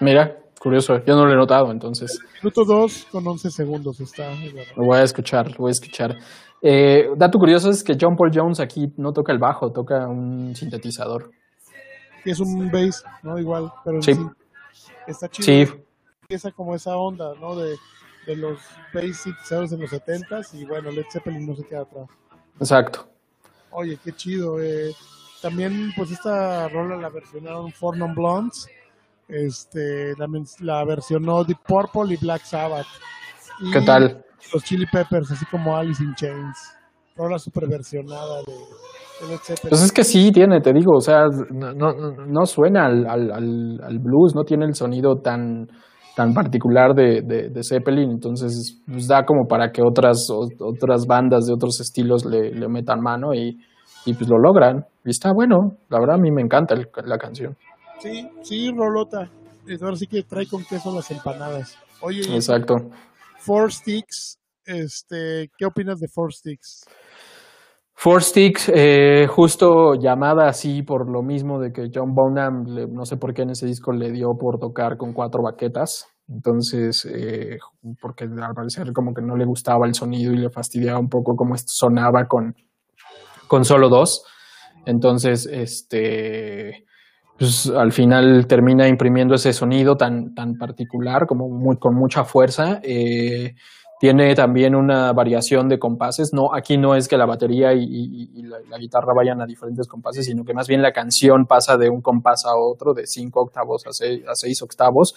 Mira, curioso, yo no lo he notado entonces. Minuto 2 con 11 segundos está. Lo voy a escuchar, lo voy a escuchar. Eh, dato curioso es que John Paul Jones aquí no toca el bajo, toca un sintetizador. Y es un bass, ¿no? Igual, pero sí. está chido. Sí. Empieza como esa onda, ¿no? De, de los bass sintetizadores en los 70s y bueno, Led Zeppelin no se queda atrás. Exacto. Oye, qué chido. Eh. También, pues esta rola la versionaron Four Non Blondes este, la, la versionó Deep Purple y Black Sabbath. ¿Qué tal? Los Chili Peppers, así como Alice in Chains. Rola super versionada de, Pues es que sí tiene, te digo, o sea, no, no, suena al, al, al, blues, no tiene el sonido tan, tan particular de, de, Zeppelin, entonces pues da como para que otras, otras bandas de otros estilos le, le metan mano y, y, pues lo logran. Y está bueno, la verdad a mí me encanta la canción. Sí, sí, Rolota. Ahora sí que trae con queso las empanadas. Oye, exacto. Four Sticks, este, ¿qué opinas de Four Sticks? Four Sticks, eh, justo llamada así por lo mismo de que John Bonham, no sé por qué en ese disco le dio por tocar con cuatro baquetas. Entonces, eh, porque al parecer como que no le gustaba el sonido y le fastidiaba un poco cómo sonaba con, con solo dos. Entonces, este, pues al final termina imprimiendo ese sonido tan, tan particular, como muy, con mucha fuerza. Eh, tiene también una variación de compases. No, aquí no es que la batería y, la, guitarra vayan a diferentes compases, sino que más bien la canción pasa de un compás a otro, de cinco octavos a seis, octavos.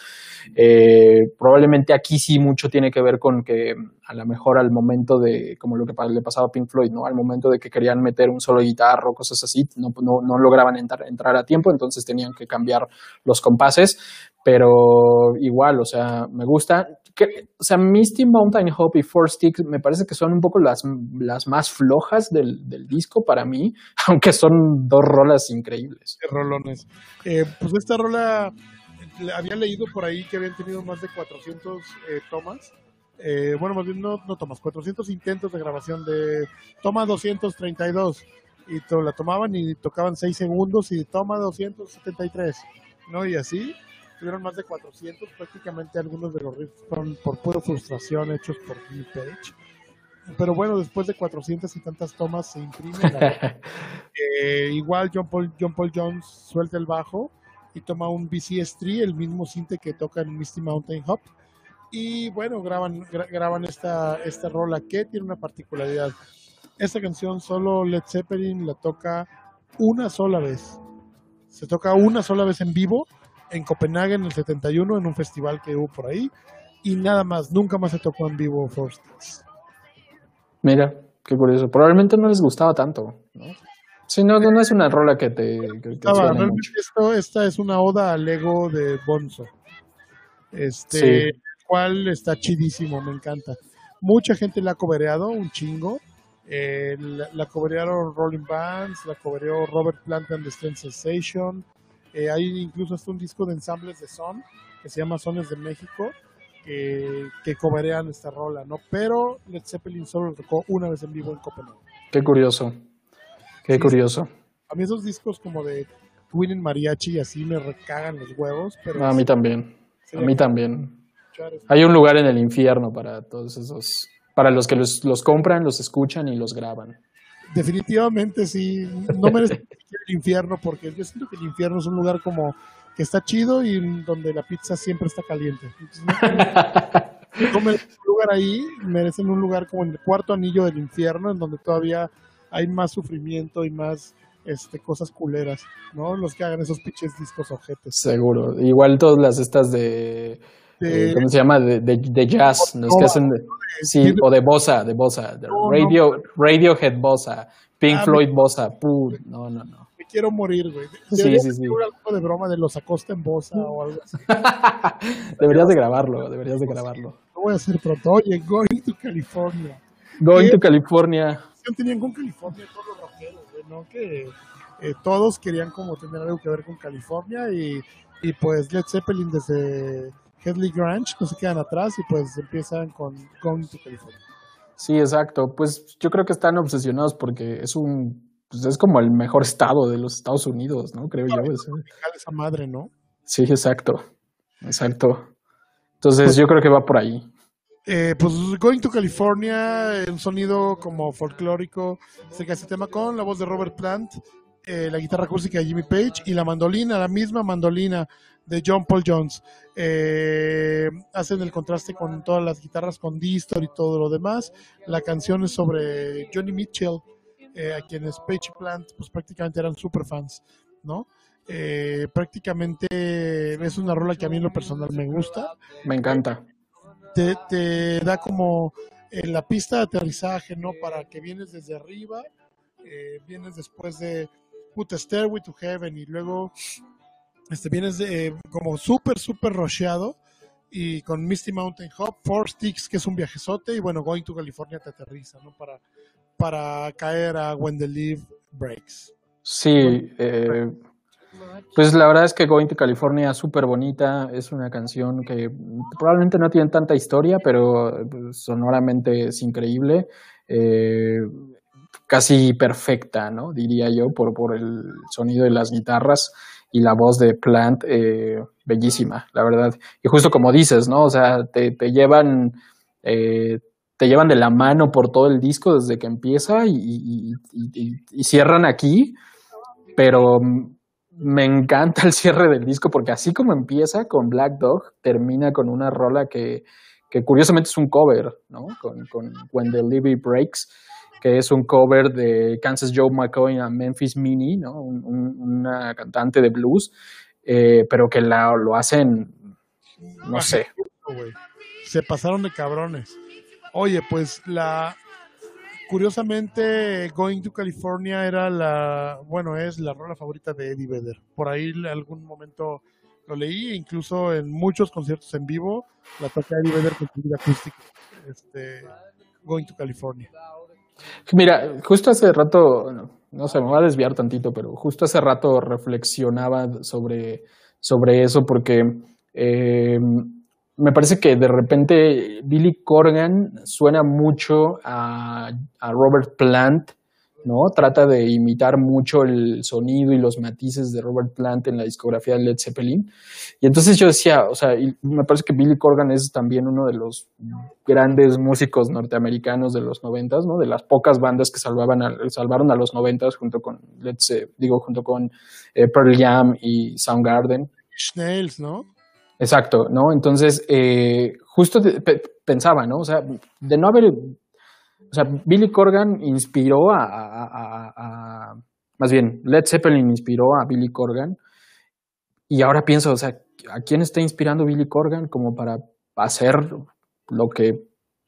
Eh, probablemente aquí sí mucho tiene que ver con que a lo mejor al momento de, como lo que le pasaba a Pink Floyd, ¿no? Al momento de que querían meter un solo guitarra o cosas así, no, no, no lograban entrar, entrar a tiempo, entonces tenían que cambiar los compases pero igual, o sea, me gusta. O sea, Misty Mountain Hope y Four Sticks me parece que son un poco las, las más flojas del, del disco para mí, *laughs* aunque son dos rolas increíbles. Qué rolones. Eh, pues esta rola, había leído por ahí que habían tenido más de 400 eh, tomas. Eh, bueno, más bien no, no tomas, 400 intentos de grabación de toma 232 y la tomaban y tocaban 6 segundos y toma 273, ¿no? Y así tuvieron más de 400, prácticamente algunos de los riffs fueron por pura frustración hechos por Jimmy Page. pero bueno, después de 400 y tantas tomas se imprime. *laughs* Eh, igual John Paul, John Paul Jones suelta el bajo y toma un BCS3, el mismo cinte que toca en Misty Mountain Hop. Y bueno, graban, graban esta, esta rola que tiene una particularidad. Esta canción solo Led Zeppelin la toca una sola vez. Se toca una sola vez en vivo en Copenhague en el 71 en un festival que hubo por ahí y nada más, nunca más se tocó en vivo Four Mira, qué curioso. Probablemente no les gustaba tanto, ¿no? Sí, no, no, es una rola que te. Que, esto, esta es una oda al ego de Bonzo. Este, sí. cual está chidísimo, me encanta. Mucha gente la ha cobereado, un chingo. Eh, la, la coberearon Rolling Bands, la cobereó Robert Plant and the Strange Sensation. Eh, hay incluso hasta un disco de ensambles de son que se llama Sones de México que, que coberean esta rola, ¿no? Pero Led Zeppelin solo lo tocó una vez en vivo en Copenhague. Qué curioso. Qué curioso. A mí esos discos como de Twin en mariachi y así me recagan los huevos, pero... a mí también. a mí también. Hay un lugar en el infierno para todos esos... Para los que los, los compran, los escuchan y los graban. Definitivamente sí. No el infierno porque yo siento que el infierno es un lugar como que está chido y donde la pizza siempre está caliente. no, *laughs* un lugar ahí, merecen un lugar como en el cuarto anillo del infierno, en donde todavía hay más sufrimiento y más este, cosas culeras, ¿no? Los que hagan esos pinches discos ojetes. Seguro. Igual todas las estas de... Eh, ¿Cómo se llama? De, de, jazz, los que hacen... sí, o de bossa, de bossa. radio, Radiohead bossa, Pink ah, Floyd bossa. no, no, no quiero morir, güey. Sí, sí, sí. algo de broma de los acosta en Bosa o algo así. *laughs* deberías de grabarlo, deberías de grabarlo. Lo voy a hacer pronto. Oye, Going to California. Going to California. Tenían con California todos los rockeros, güey, ¿no? Que eh, todos querían como tener algo que ver con California y, y pues Led Zeppelin desde Headley Grange no se quedan atrás y pues empiezan con Going to California. Sí, exacto. Pues yo creo que están obsesionados porque es un pues es como el mejor estado de los Estados Unidos, ¿no? Creo yo. Es, esa madre, ¿no? Sí, exacto. Exacto. Entonces pues yo creo que va por ahí. Eh, pues Going to California, un sonido como folclórico, se este tema con la voz de Robert Plant, eh, la guitarra acústica de Jimmy Page y la mandolina, la misma mandolina de John Paul Jones. Eh, hacen el contraste con todas las guitarras, con Distor y todo lo demás. La canción es sobre Johnny Mitchell, eh, a quienes Page Plant pues prácticamente eran super fans, ¿no? Eh, prácticamente es una rola que a mí en lo personal me gusta. Me encanta. Te, da como eh, la pista de aterrizaje, ¿no? Para que vienes desde arriba, vienes después de Put a Stairway to Heaven y luego este, vienes de, como súper, súper rocheado y con Misty Mountain Hop, Four Sticks, que es un viajezote, y bueno, Going to California te aterriza, ¿no? Para, para caer a When the Leaf Breaks. Sí, eh, pues la verdad es que Going to California es súper bonita, es una canción que probablemente no tiene tanta historia, pero pues, sonoramente es increíble, eh, casi perfecta, ¿no? Diría yo, por, por el sonido de las guitarras y la voz de Plant, eh, bellísima, la verdad. Y justo como dices, ¿no? O sea, te, te llevan te llevan de la mano por todo el disco desde que empieza y, cierran aquí, pero me encanta *laughs* el cierre del disco porque así como empieza con Black Dog, termina con una rola que, curiosamente es un cover, ¿no? Con, When the Levy Breaks, que es un cover de Kansas Joe McCoy a Memphis Mini, ¿no? una cantante de blues, eh, pero que la, lo hacen, no sé. Se pasaron de cabrones. Oye, pues la curiosamente Going to California era la, bueno, es la rola favorita de Eddie Vedder. Por ahí en algún momento lo leí, incluso en muchos conciertos en vivo la toca Eddie Vedder con su vida acústica. Este, Going to California. Mira, justo hace rato, no, sé, me va a desviar tantito, pero justo hace rato reflexionaba sobre, sobre eso porque eh, me parece que de repente Billy Corgan suena mucho a, Robert Plant ¿no? Trata de imitar mucho el sonido y los matices de Robert Plant en la discografía de Led Zeppelin. Y entonces yo decía, o sea, me parece que Billy Corgan es también uno de los grandes músicos norteamericanos de los noventas, ¿no? De las pocas bandas que salvaban a, salvaron a los noventas junto con, let's digo, junto con eh, Pearl Jam y Soundgarden. Snails, ¿no? Exacto, ¿no? Entonces, eh, justo pensaba, ¿no? O sea, de no haber o sea, Billy Corgan inspiró a, más bien, Led Zeppelin inspiró a Billy Corgan. Y ahora pienso, o sea, ¿a quién está inspirando Billy Corgan como para hacer lo que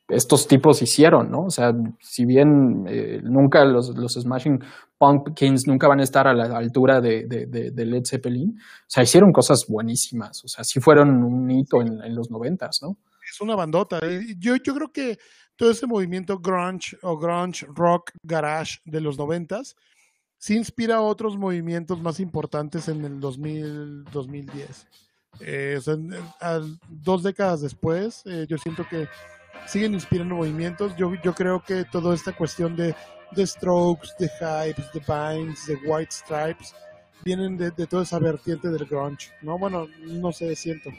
estos tipos hicieron, ¿no? O sea, si bien eh, nunca los, los, Smashing Pumpkins nunca van a estar a la altura de, de, Led Zeppelin, o sea, hicieron cosas buenísimas, o sea, sí fueron un hito en, en los noventas, ¿no? Es una bandota. Eh, yo, yo creo que todo ese movimiento grunge o grunge rock garage de los noventas sí inspira a otros movimientos más importantes en el 2000, 2010. Eh, dos décadas después, eh, yo siento que siguen inspirando movimientos. Yo, yo creo que toda esta cuestión de, de Strokes, de Hypes, de Vines, de White Stripes, vienen de, de, toda esa vertiente del grunge, ¿no? Bueno, no sé, siento.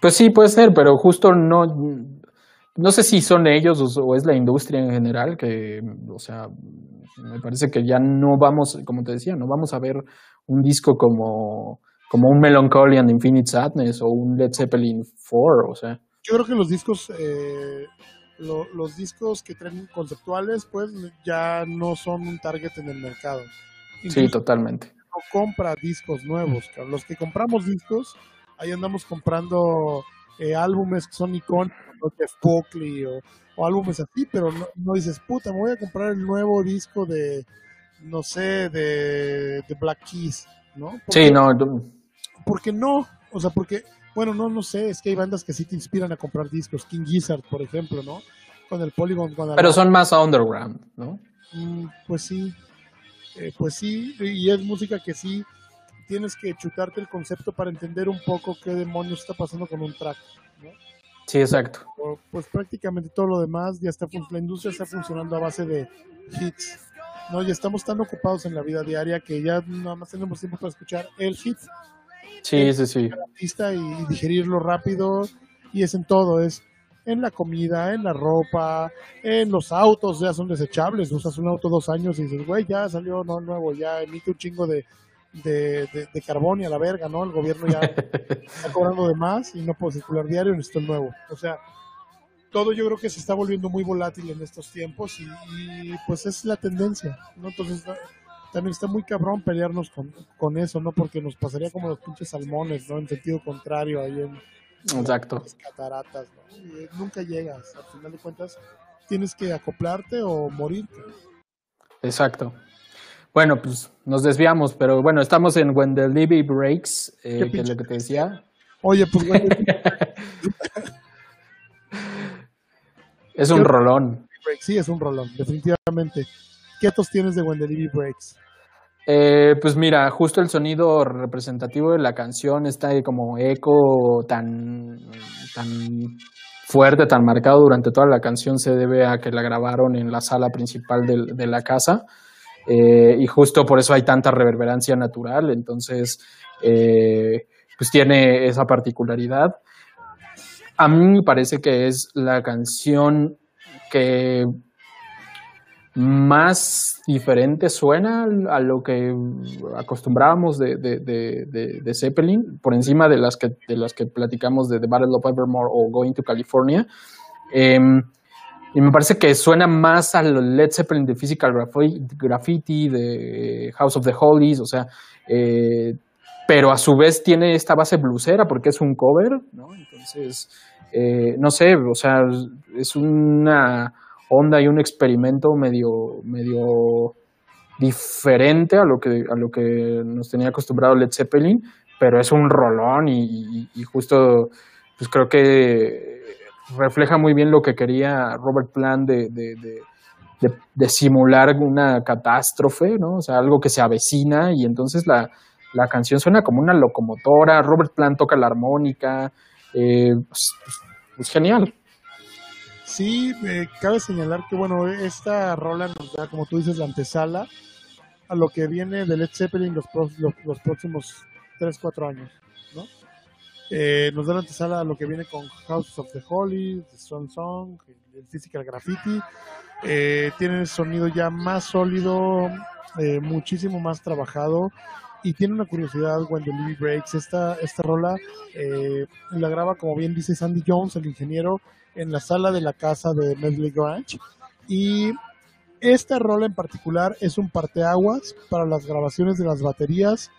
Pues sí, puede ser, pero justo no, no sé si son ellos o, es la industria en general que, o sea, me parece que ya no vamos, como te decía, no vamos a ver un disco como, como un Melancholy and Infinite Sadness o un Led Zeppelin 4, o sea. Yo creo que los discos, eh, los discos que traen conceptuales, pues ya no son un target en el mercado. sí, totalmente. No compra discos nuevos, los que compramos discos, ahí andamos comprando eh, álbumes que son icónicos Jeff Buckley o, álbumes así, pero no, dices, puta, me voy a comprar el nuevo disco de, no sé, de, Black Keys, ¿no? sí, no. Porque no, o sea, porque, bueno, no, no sé, es que hay bandas que sí te inspiran a comprar discos, King Gizzard, por ejemplo, ¿no? Con el Polygon. pero son más underground, ¿no? Mm, pues sí, eh, pues sí, y es música que sí tienes que chutarte el concepto para entender un poco qué demonios está pasando con un track, ¿no? Sí, exacto. Pues prácticamente todo lo demás ya está, la industria está funcionando a base de hits. No, ya estamos tan ocupados en la vida diaria que ya nada más tenemos tiempo para escuchar el hit. Sí, sí, sí. Y digerirlo rápido. Y es en todo, es en la comida, en la ropa, en los autos, ya son desechables. Usas un auto dos años y dices, güey, ya salió no nuevo, ya emite un chingo de, de, de, carbón y a la verga, ¿no? El gobierno ya está cobrando de más y no puedo circular diario, necesito el nuevo. O sea, todo yo creo que se está volviendo muy volátil en estos tiempos y, pues es la tendencia, ¿no? Entonces también está muy cabrón pelearnos con, con, eso, ¿no? Porque nos pasaría como los pinches salmones, ¿no? En sentido contrario ahí en, Exacto. las cataratas, ¿no? Y nunca llegas, al final de cuentas tienes que acoplarte o morirte. Exacto. Bueno, pues nos desviamos, pero bueno, estamos en When the Breaks, eh, que es lo que te decía. Oye, pues bueno. *laughs* es un rolón. Sí, es un rolón, definitivamente. ¿Qué otros tienes de When the Breaks? Eh, pues mira, justo el sonido representativo de la canción está como eco tan, tan fuerte, tan marcado durante toda la canción, se debe a que la grabaron en la sala principal de la casa. Eh, y justo por eso hay tanta reverberancia natural, entonces eh, pues tiene esa particularidad. A mí me parece que es la canción que más diferente suena a lo que acostumbrábamos de, de, Zeppelin, por encima de las que, de las que platicamos de The Battle of Evermore o Going to California. Em, y me parece que suena más al Led Zeppelin de Physical Graffiti, de House of the Holies, o sea, eh, pero a su vez tiene esta base blusera porque es un cover, ¿no? Entonces, eh, no sé, o sea, es una onda y un experimento medio, medio diferente a lo que, a lo que nos tenía acostumbrado Led Zeppelin, pero es un rolón y, y justo, pues creo que refleja muy bien lo que quería Robert Plant de, de, simular una catástrofe, ¿no? O sea, algo que se avecina y entonces la, la canción suena como una locomotora, Robert Plant toca la armónica, eh, pues, pues, pues genial. Sí, cabe señalar que, bueno, esta rola nos da, como tú dices, la antesala a lo que viene de Led Zeppelin los, los, los próximos 3, 4 años, ¿no? Eh, nos da la antesala a lo que viene con House of the Holy, The Song Song, el Physical Graffiti. Eh, tiene el sonido ya más sólido, eh, muchísimo más trabajado y tiene una curiosidad When the Breaks. Esta, esta rola la graba, como bien dice Sandy Jones, el ingeniero, en la sala de la casa de Medley Grange. Y esta rola en particular es un parteaguas para las grabaciones de las baterías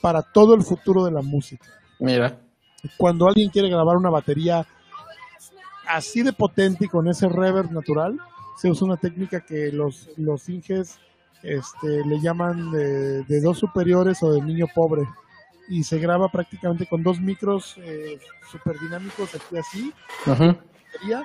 para todo el futuro de la música. Mira. Cuando alguien quiere grabar una batería así de potente y con ese reverb natural, se usa una técnica que los, los inges este, le llaman de, de dos superiores o de niño pobre. Y se graba prácticamente con dos micros eh, super dinámicos aquí así. Ujú. Batería.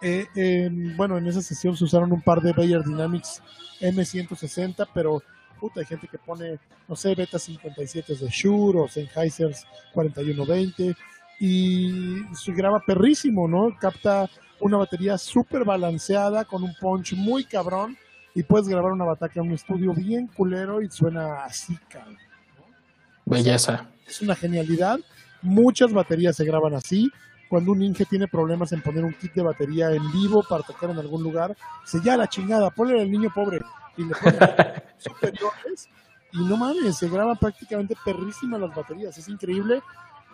Eh, en- bueno, en esa sesión se usaron un par de Bayer Dynamics M160, pero puta, hay gente que pone, no sé, Beta 57 de Shure o Sennheisers 4120 y se graba perrísimo, ¿no? Capta una batería súper balanceada con un punch muy cabrón y puedes grabar una bataca en un estudio bien culero y suena así, cabrón. Belleza. Es una genialidad. Muchas baterías se graban así. Cuando un Inge tiene problemas en poner un kit de batería en vivo para tocar en algún lugar, se ya la chingada, ponle al niño pobre y le ponen *laughs* superiores y no mames, se graban prácticamente perrísimas las baterías. Es increíble,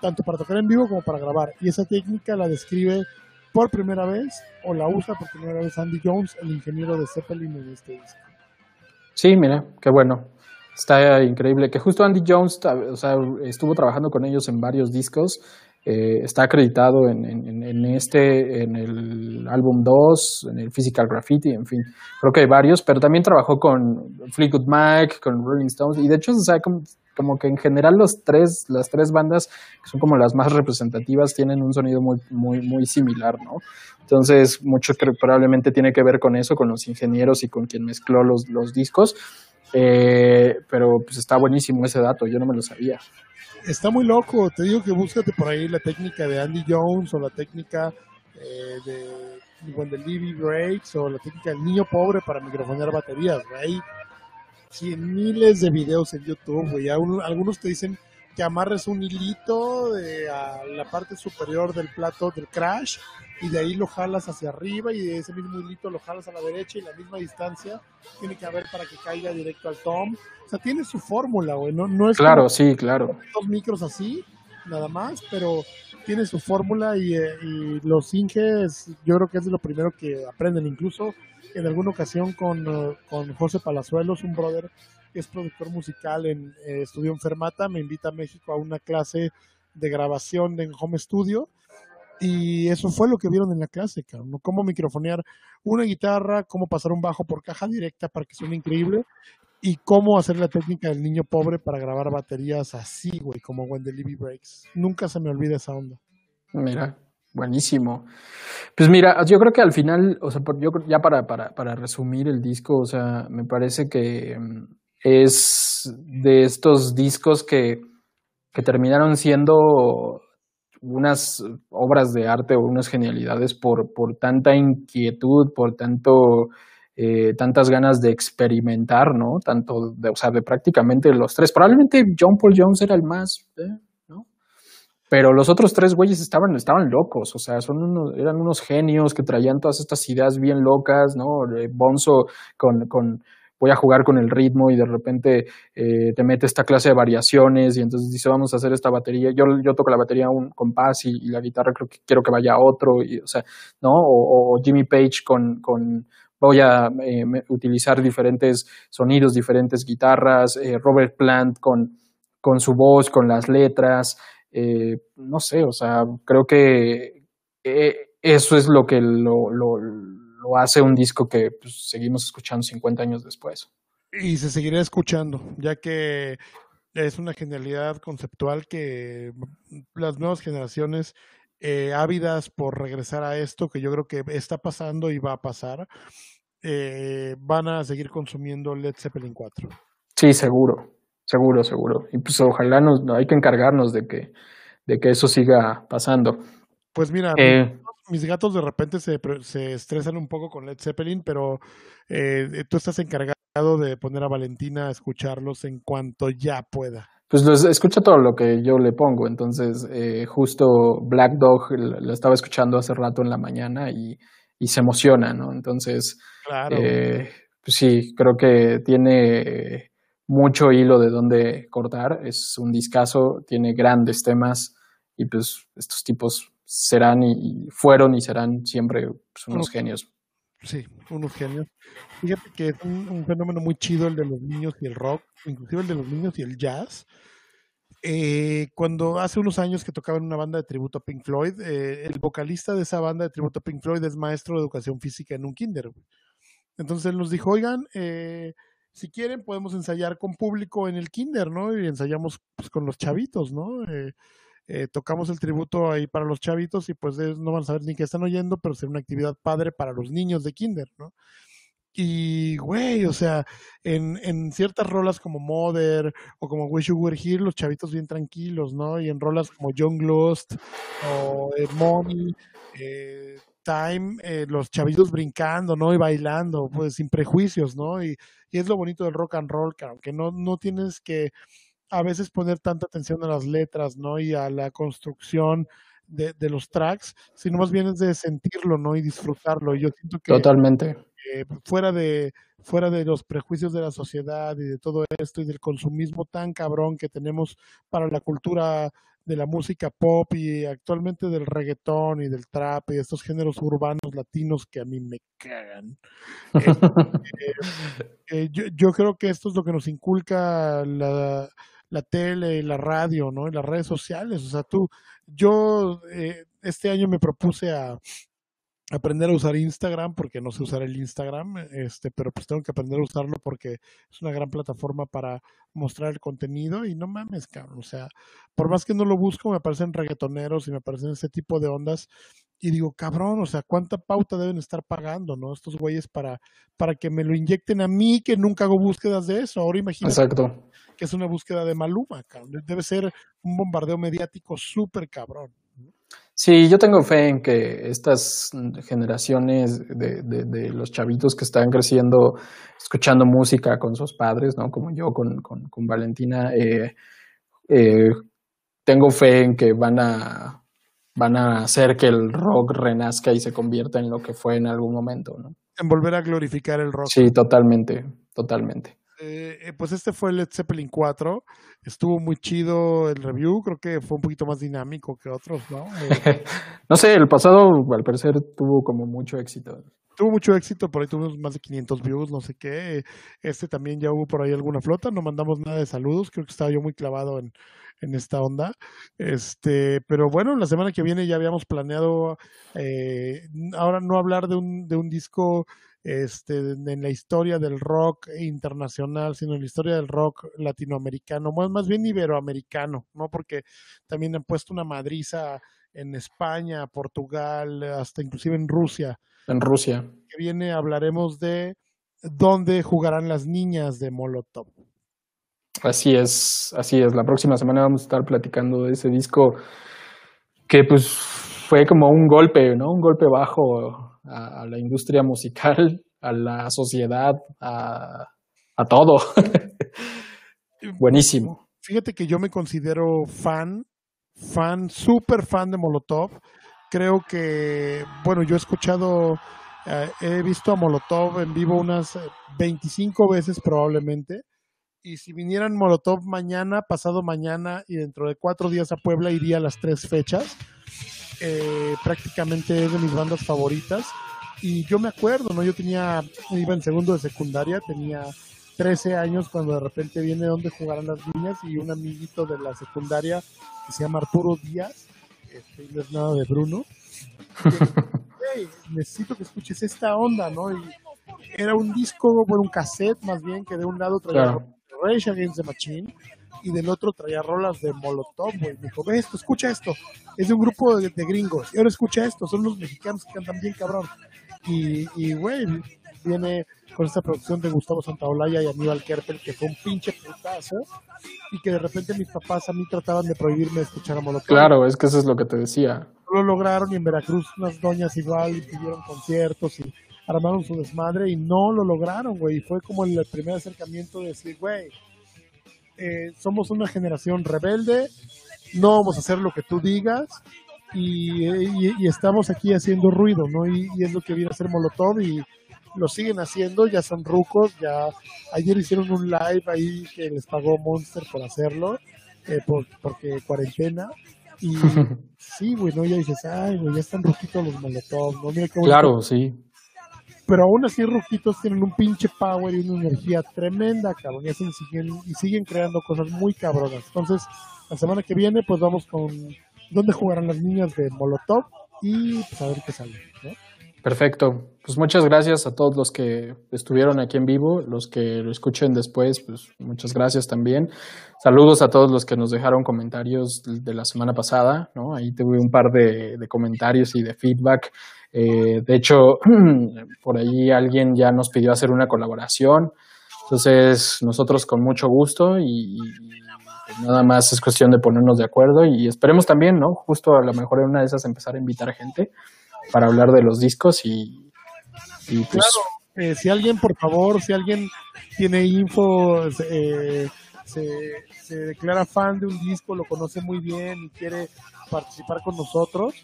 tanto para tocar en vivo como para grabar. Y esa técnica la describe por primera vez o la usa por primera vez Andy Jones, el ingeniero de Zeppelin en este disco. Sí, mira, qué bueno. Está increíble. Que justo Andy Jones o sea, estuvo trabajando con ellos en varios discos. Eh, está acreditado en, en- en este, en el álbum 2, en el Physical Graffiti, en fin. Creo que hay varios, pero también trabajó con Fleetwood Mac, con Rolling Stones. Y de hecho, o sea, como, como que en general los tres, las tres bandas, que son como las más representativas, tienen un sonido muy, muy, muy similar, ¿no? Entonces, mucho probablemente tiene que ver con eso, con los ingenieros y con quien mezcló los, los discos. Eh, pero pues está buenísimo ese dato, yo no me lo sabía. Está muy loco, te digo que búscate por ahí la técnica de Andy Jones o la técnica eh, de the Levy Breaks o la técnica del niño pobre para microfonear baterías. Hay cien miles de videos en YouTube, güey. Algunos te dicen que amarres un hilito de, a la parte superior del plato del crash y de ahí lo jalas hacia arriba y de ese mismo hilito lo jalas a la derecha y la misma distancia tiene que haber para que caiga directo al tom. O sea, tiene su fórmula, güey. No, no es Claro, sí, claro. dos micros así, nada más, pero tiene su fórmula y, eh, y los Inges yo creo que es de lo primero que aprenden. Incluso en alguna ocasión con, eh, con José Palazuelos, un brother es productor musical en eh, Estudio Enfermata, me invita a México a una clase de grabación en home studio. Y eso fue lo que vieron en la clase. ¿no? Cómo microfonear una guitarra, cómo pasar un bajo por caja directa para que suene increíble y cómo hacer la técnica del niño pobre para grabar baterías así, güey, como When the Levy Breaks. Nunca se me olvida esa onda. Mira, buenísimo. Pues mira, yo creo que al final, o sea, yo ya para, para, para resumir el disco, o sea, me parece que mm, es de estos discos que, que terminaron siendo unas obras de arte o unas genialidades por, por tanta inquietud, por tanto, eh, tantas ganas de experimentar, ¿no? Tanto, de, o sea, de prácticamente los tres. Probablemente John Paul Jones era el más, eh, ¿no? Pero los otros tres güeyes estaban, estaban locos, o sea, son eran unos genios que traían todas estas ideas bien locas, ¿no? Eh, Bonzo con, con voy a jugar con el ritmo y de repente eh, te mete esta clase de variaciones y entonces dice vamos a hacer esta batería. Yo, toco la batería un compás y, la guitarra creo que quiero que vaya a otro, y, o sea, ¿no? O, Jimmy Page con, voy a eh, utilizar diferentes sonidos, diferentes guitarras, eh, Robert Plant con, con su voz, con las letras, eh, no sé, o sea, creo que eh, eso es lo que lo, lo, lo hace un disco que pues, seguimos escuchando 50 años después. Y se seguirá escuchando, ya que es una genialidad conceptual que las nuevas generaciones eh, ávidas por regresar a esto, que yo creo que está pasando y va a pasar, eh, van a seguir consumiendo Led Zeppelin 4. Sí, seguro, seguro, seguro. Y pues ojalá nos, hay que encargarnos de que, de que eso siga pasando. Pues mira, Eh, mis gatos de repente se, se estresan un poco con Led Zeppelin, pero eh, tú estás encargado de poner a Valentina a escucharlos en cuanto ya pueda. Pues escucha todo lo que yo le pongo, entonces eh, justo Black Dog lo estaba escuchando hace rato en la mañana y, y se emociona, ¿no? Entonces, claro. eh, pues sí, creo que tiene mucho hilo de donde cortar, es un discazo, tiene grandes temas y pues estos tipos serán y fueron y serán siempre pues, unos genios. Sí, unos genios. Fíjate que es un, fenómeno muy chido el de los niños y el rock, inclusive el de los niños y el jazz. Eh, cuando hace unos años que tocaba en una banda de tributo a Pink Floyd, eh, el vocalista de esa banda de tributo a Pink Floyd es maestro de educación física en un kinder. Entonces él nos dijo, oigan, eh, si quieren podemos ensayar con público en el kinder, ¿no? Y ensayamos pues, con los chavitos, ¿no? Eh, tocamos el tributo ahí para los chavitos y pues no van a saber ni qué están oyendo, pero será una actividad padre para los niños de kinder, ¿no? Y, güey, o sea, en, en ciertas rolas como Mother o como Wish You Were Here, los chavitos bien tranquilos, ¿no? Y en rolas como Young Lost o eh, Money, eh, Time, los chavitos brincando, ¿no? Y bailando, pues sin prejuicios, ¿no? Y, y, es lo bonito del rock and roll, que aunque no, no tienes que a veces poner tanta atención a las letras, ¿no? Y a la construcción de, de los tracks, sino más bien es de sentirlo, ¿no? Y disfrutarlo. Y yo siento que... Totalmente. fuera de fuera de los prejuicios de la sociedad y de todo esto y del consumismo tan cabrón que tenemos para la cultura de la música pop y actualmente del reggaetón y del trap y estos géneros urbanos latinos que a mí me cagan. *laughs* Eh, eh, yo, yo, creo que esto es lo que nos inculca la, la tele, la radio, ¿no? Y las redes sociales. O sea, tú, yo eh, este año me propuse a aprender a usar Instagram porque no sé usar el Instagram, este, pero pues tengo que aprender a usarlo porque es una gran plataforma para mostrar el contenido y no mames, cabrón, o sea, por más que no lo busco, me aparecen reggaetoneros y me aparecen ese tipo de ondas y digo, cabrón, o sea, ¿cuánta pauta deben estar pagando, no? Estos güeyes para, para que me lo inyecten a mí que nunca hago búsquedas de eso. Ahora imagínate Exacto. que es una búsqueda de Maluma, cabrón. Debe ser un bombardeo mediático súper cabrón. Sí, yo tengo fe en que estas generaciones de, de, los chavitos que están creciendo escuchando música con sus padres, ¿no? Como yo con, con, con Valentina, eh, eh, tengo fe en que van a, van a hacer que el rock renazca y se convierta en lo que fue en algún momento, ¿no? En volver a glorificar el rock. Sí, totalmente, totalmente. Eh, pues este fue el Led Zeppelin 4. Estuvo muy chido el review. Creo que fue un poquito más dinámico que otros, ¿no? *laughs* Eh, no sé, el pasado al parecer tuvo como mucho éxito. Tuvo mucho éxito, por ahí tuvimos más de 500 views, no sé qué. Este también ya hubo por ahí alguna flota. No mandamos nada de saludos. Creo que estaba yo muy clavado en, en esta onda. Este, pero bueno, la semana que viene ya habíamos planeado eh, ahora no hablar de un, de un disco este, en la historia del rock internacional, sino en la historia del rock latinoamericano, más, más bien iberoamericano, ¿no? Porque también han puesto una madriza en España, Portugal, hasta inclusive en Rusia. En Rusia. Que viene hablaremos de dónde jugarán las niñas de Molotov. Así es, así es. La próxima semana vamos a estar platicando de ese disco que pues fue como un golpe, ¿no? Un golpe bajo a, la industria musical, a la sociedad, a, a todo. Buenísimo. Fíjate que yo me considero fan, fan, súper fan de Molotov. Creo que, bueno, yo he escuchado, eh, he visto a Molotov en vivo unas 25 veces probablemente. Y si vinieran Molotov mañana, pasado mañana y dentro de cuatro días a Puebla, iría a las tres fechas eh, prácticamente es de mis bandas favoritas. Y yo me acuerdo, ¿no? Yo tenía, iba en segundo de secundaria, tenía 13 años cuando de repente viene donde jugarán las niñas y un amiguito de la secundaria que se llama Arturo Díaz, este, no es nada de Bruno. *laughs* necesito que escuches esta onda, ¿no? Y era un disco, bueno, un cassette más bien, que de un lado traía Rage Against the Machine y del otro traía rolas de Molotov, güey. Me dijo, ve esto, escucha esto. Es de un grupo de, gringos. Y ahora escucha esto, son los mexicanos que cantan bien cabrón. Y, y güey, viene con esta producción de Gustavo Santaolalla y Aníbal Kerpel, que fue un pinche putazo, y que de repente mis papás a mí trataban de prohibirme escuchar a Molotov. Claro, es que eso es lo que te decía. Lo lograron y en Veracruz unas doñas igual pidieron conciertos y armaron su desmadre y no lo lograron, güey. Fue como el primer acercamiento de decir, güey, eh, somos una generación rebelde, no vamos a hacer lo que tú digas y, estamos aquí haciendo ruido, ¿no? Y, es lo que viene a hacer Molotov y lo siguen haciendo, ya son rucos, ya ayer hicieron un live ahí que les pagó Monster por hacerlo, eh, porque cuarentena. Y *laughs* sí, güey, ¿no? Ya dices, ay, güey, ya están ruquitos los Molotov, ¿no? Mira qué claro, sí pero aún así Rujitos tienen un pinche power y una energía tremenda, cabrón, y, siguen, y siguen creando cosas muy cabronas. Entonces, la semana que viene, pues vamos con dónde jugarán las niñas de Molotov y pues a ver qué sale. Perfecto. Pues muchas gracias a todos los que estuvieron aquí en vivo, los que lo escuchen después, pues muchas gracias también. Saludos a todos los que nos dejaron comentarios de la semana pasada, ¿no? Ahí tuve un par de, de comentarios y de feedback eh, de hecho, *clears throat* por ahí alguien ya nos pidió hacer una colaboración. Entonces, nosotros con mucho gusto y, nada más es cuestión de ponernos de acuerdo y esperemos también, ¿no? Justo a lo mejor en una de esas empezar a invitar gente para hablar de los discos y, pues claro, eh, si alguien, por favor, si alguien tiene info, eh, se, se declara fan de un disco, lo conoce muy bien y quiere participar con nosotros,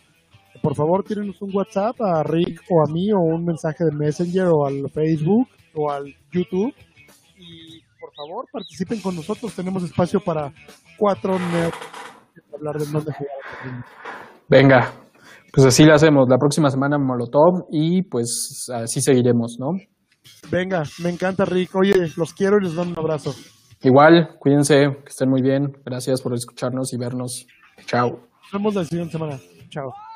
por favor tírenos un WhatsApp a Rick o a mí o un mensaje de Messenger o al Facebook o al YouTube y por favor participen con nosotros. Tenemos espacio para cuatro nerds hablar de dónde jugar. Venga, pues así lo hacemos. La próxima semana Molotov y pues así seguiremos, ¿no? Venga, me encanta Rick. Oye, los quiero y les doy un abrazo. Igual, cuídense, que estén muy bien. Gracias por escucharnos y vernos. Chao. Nos vemos la siguiente semana. Chao.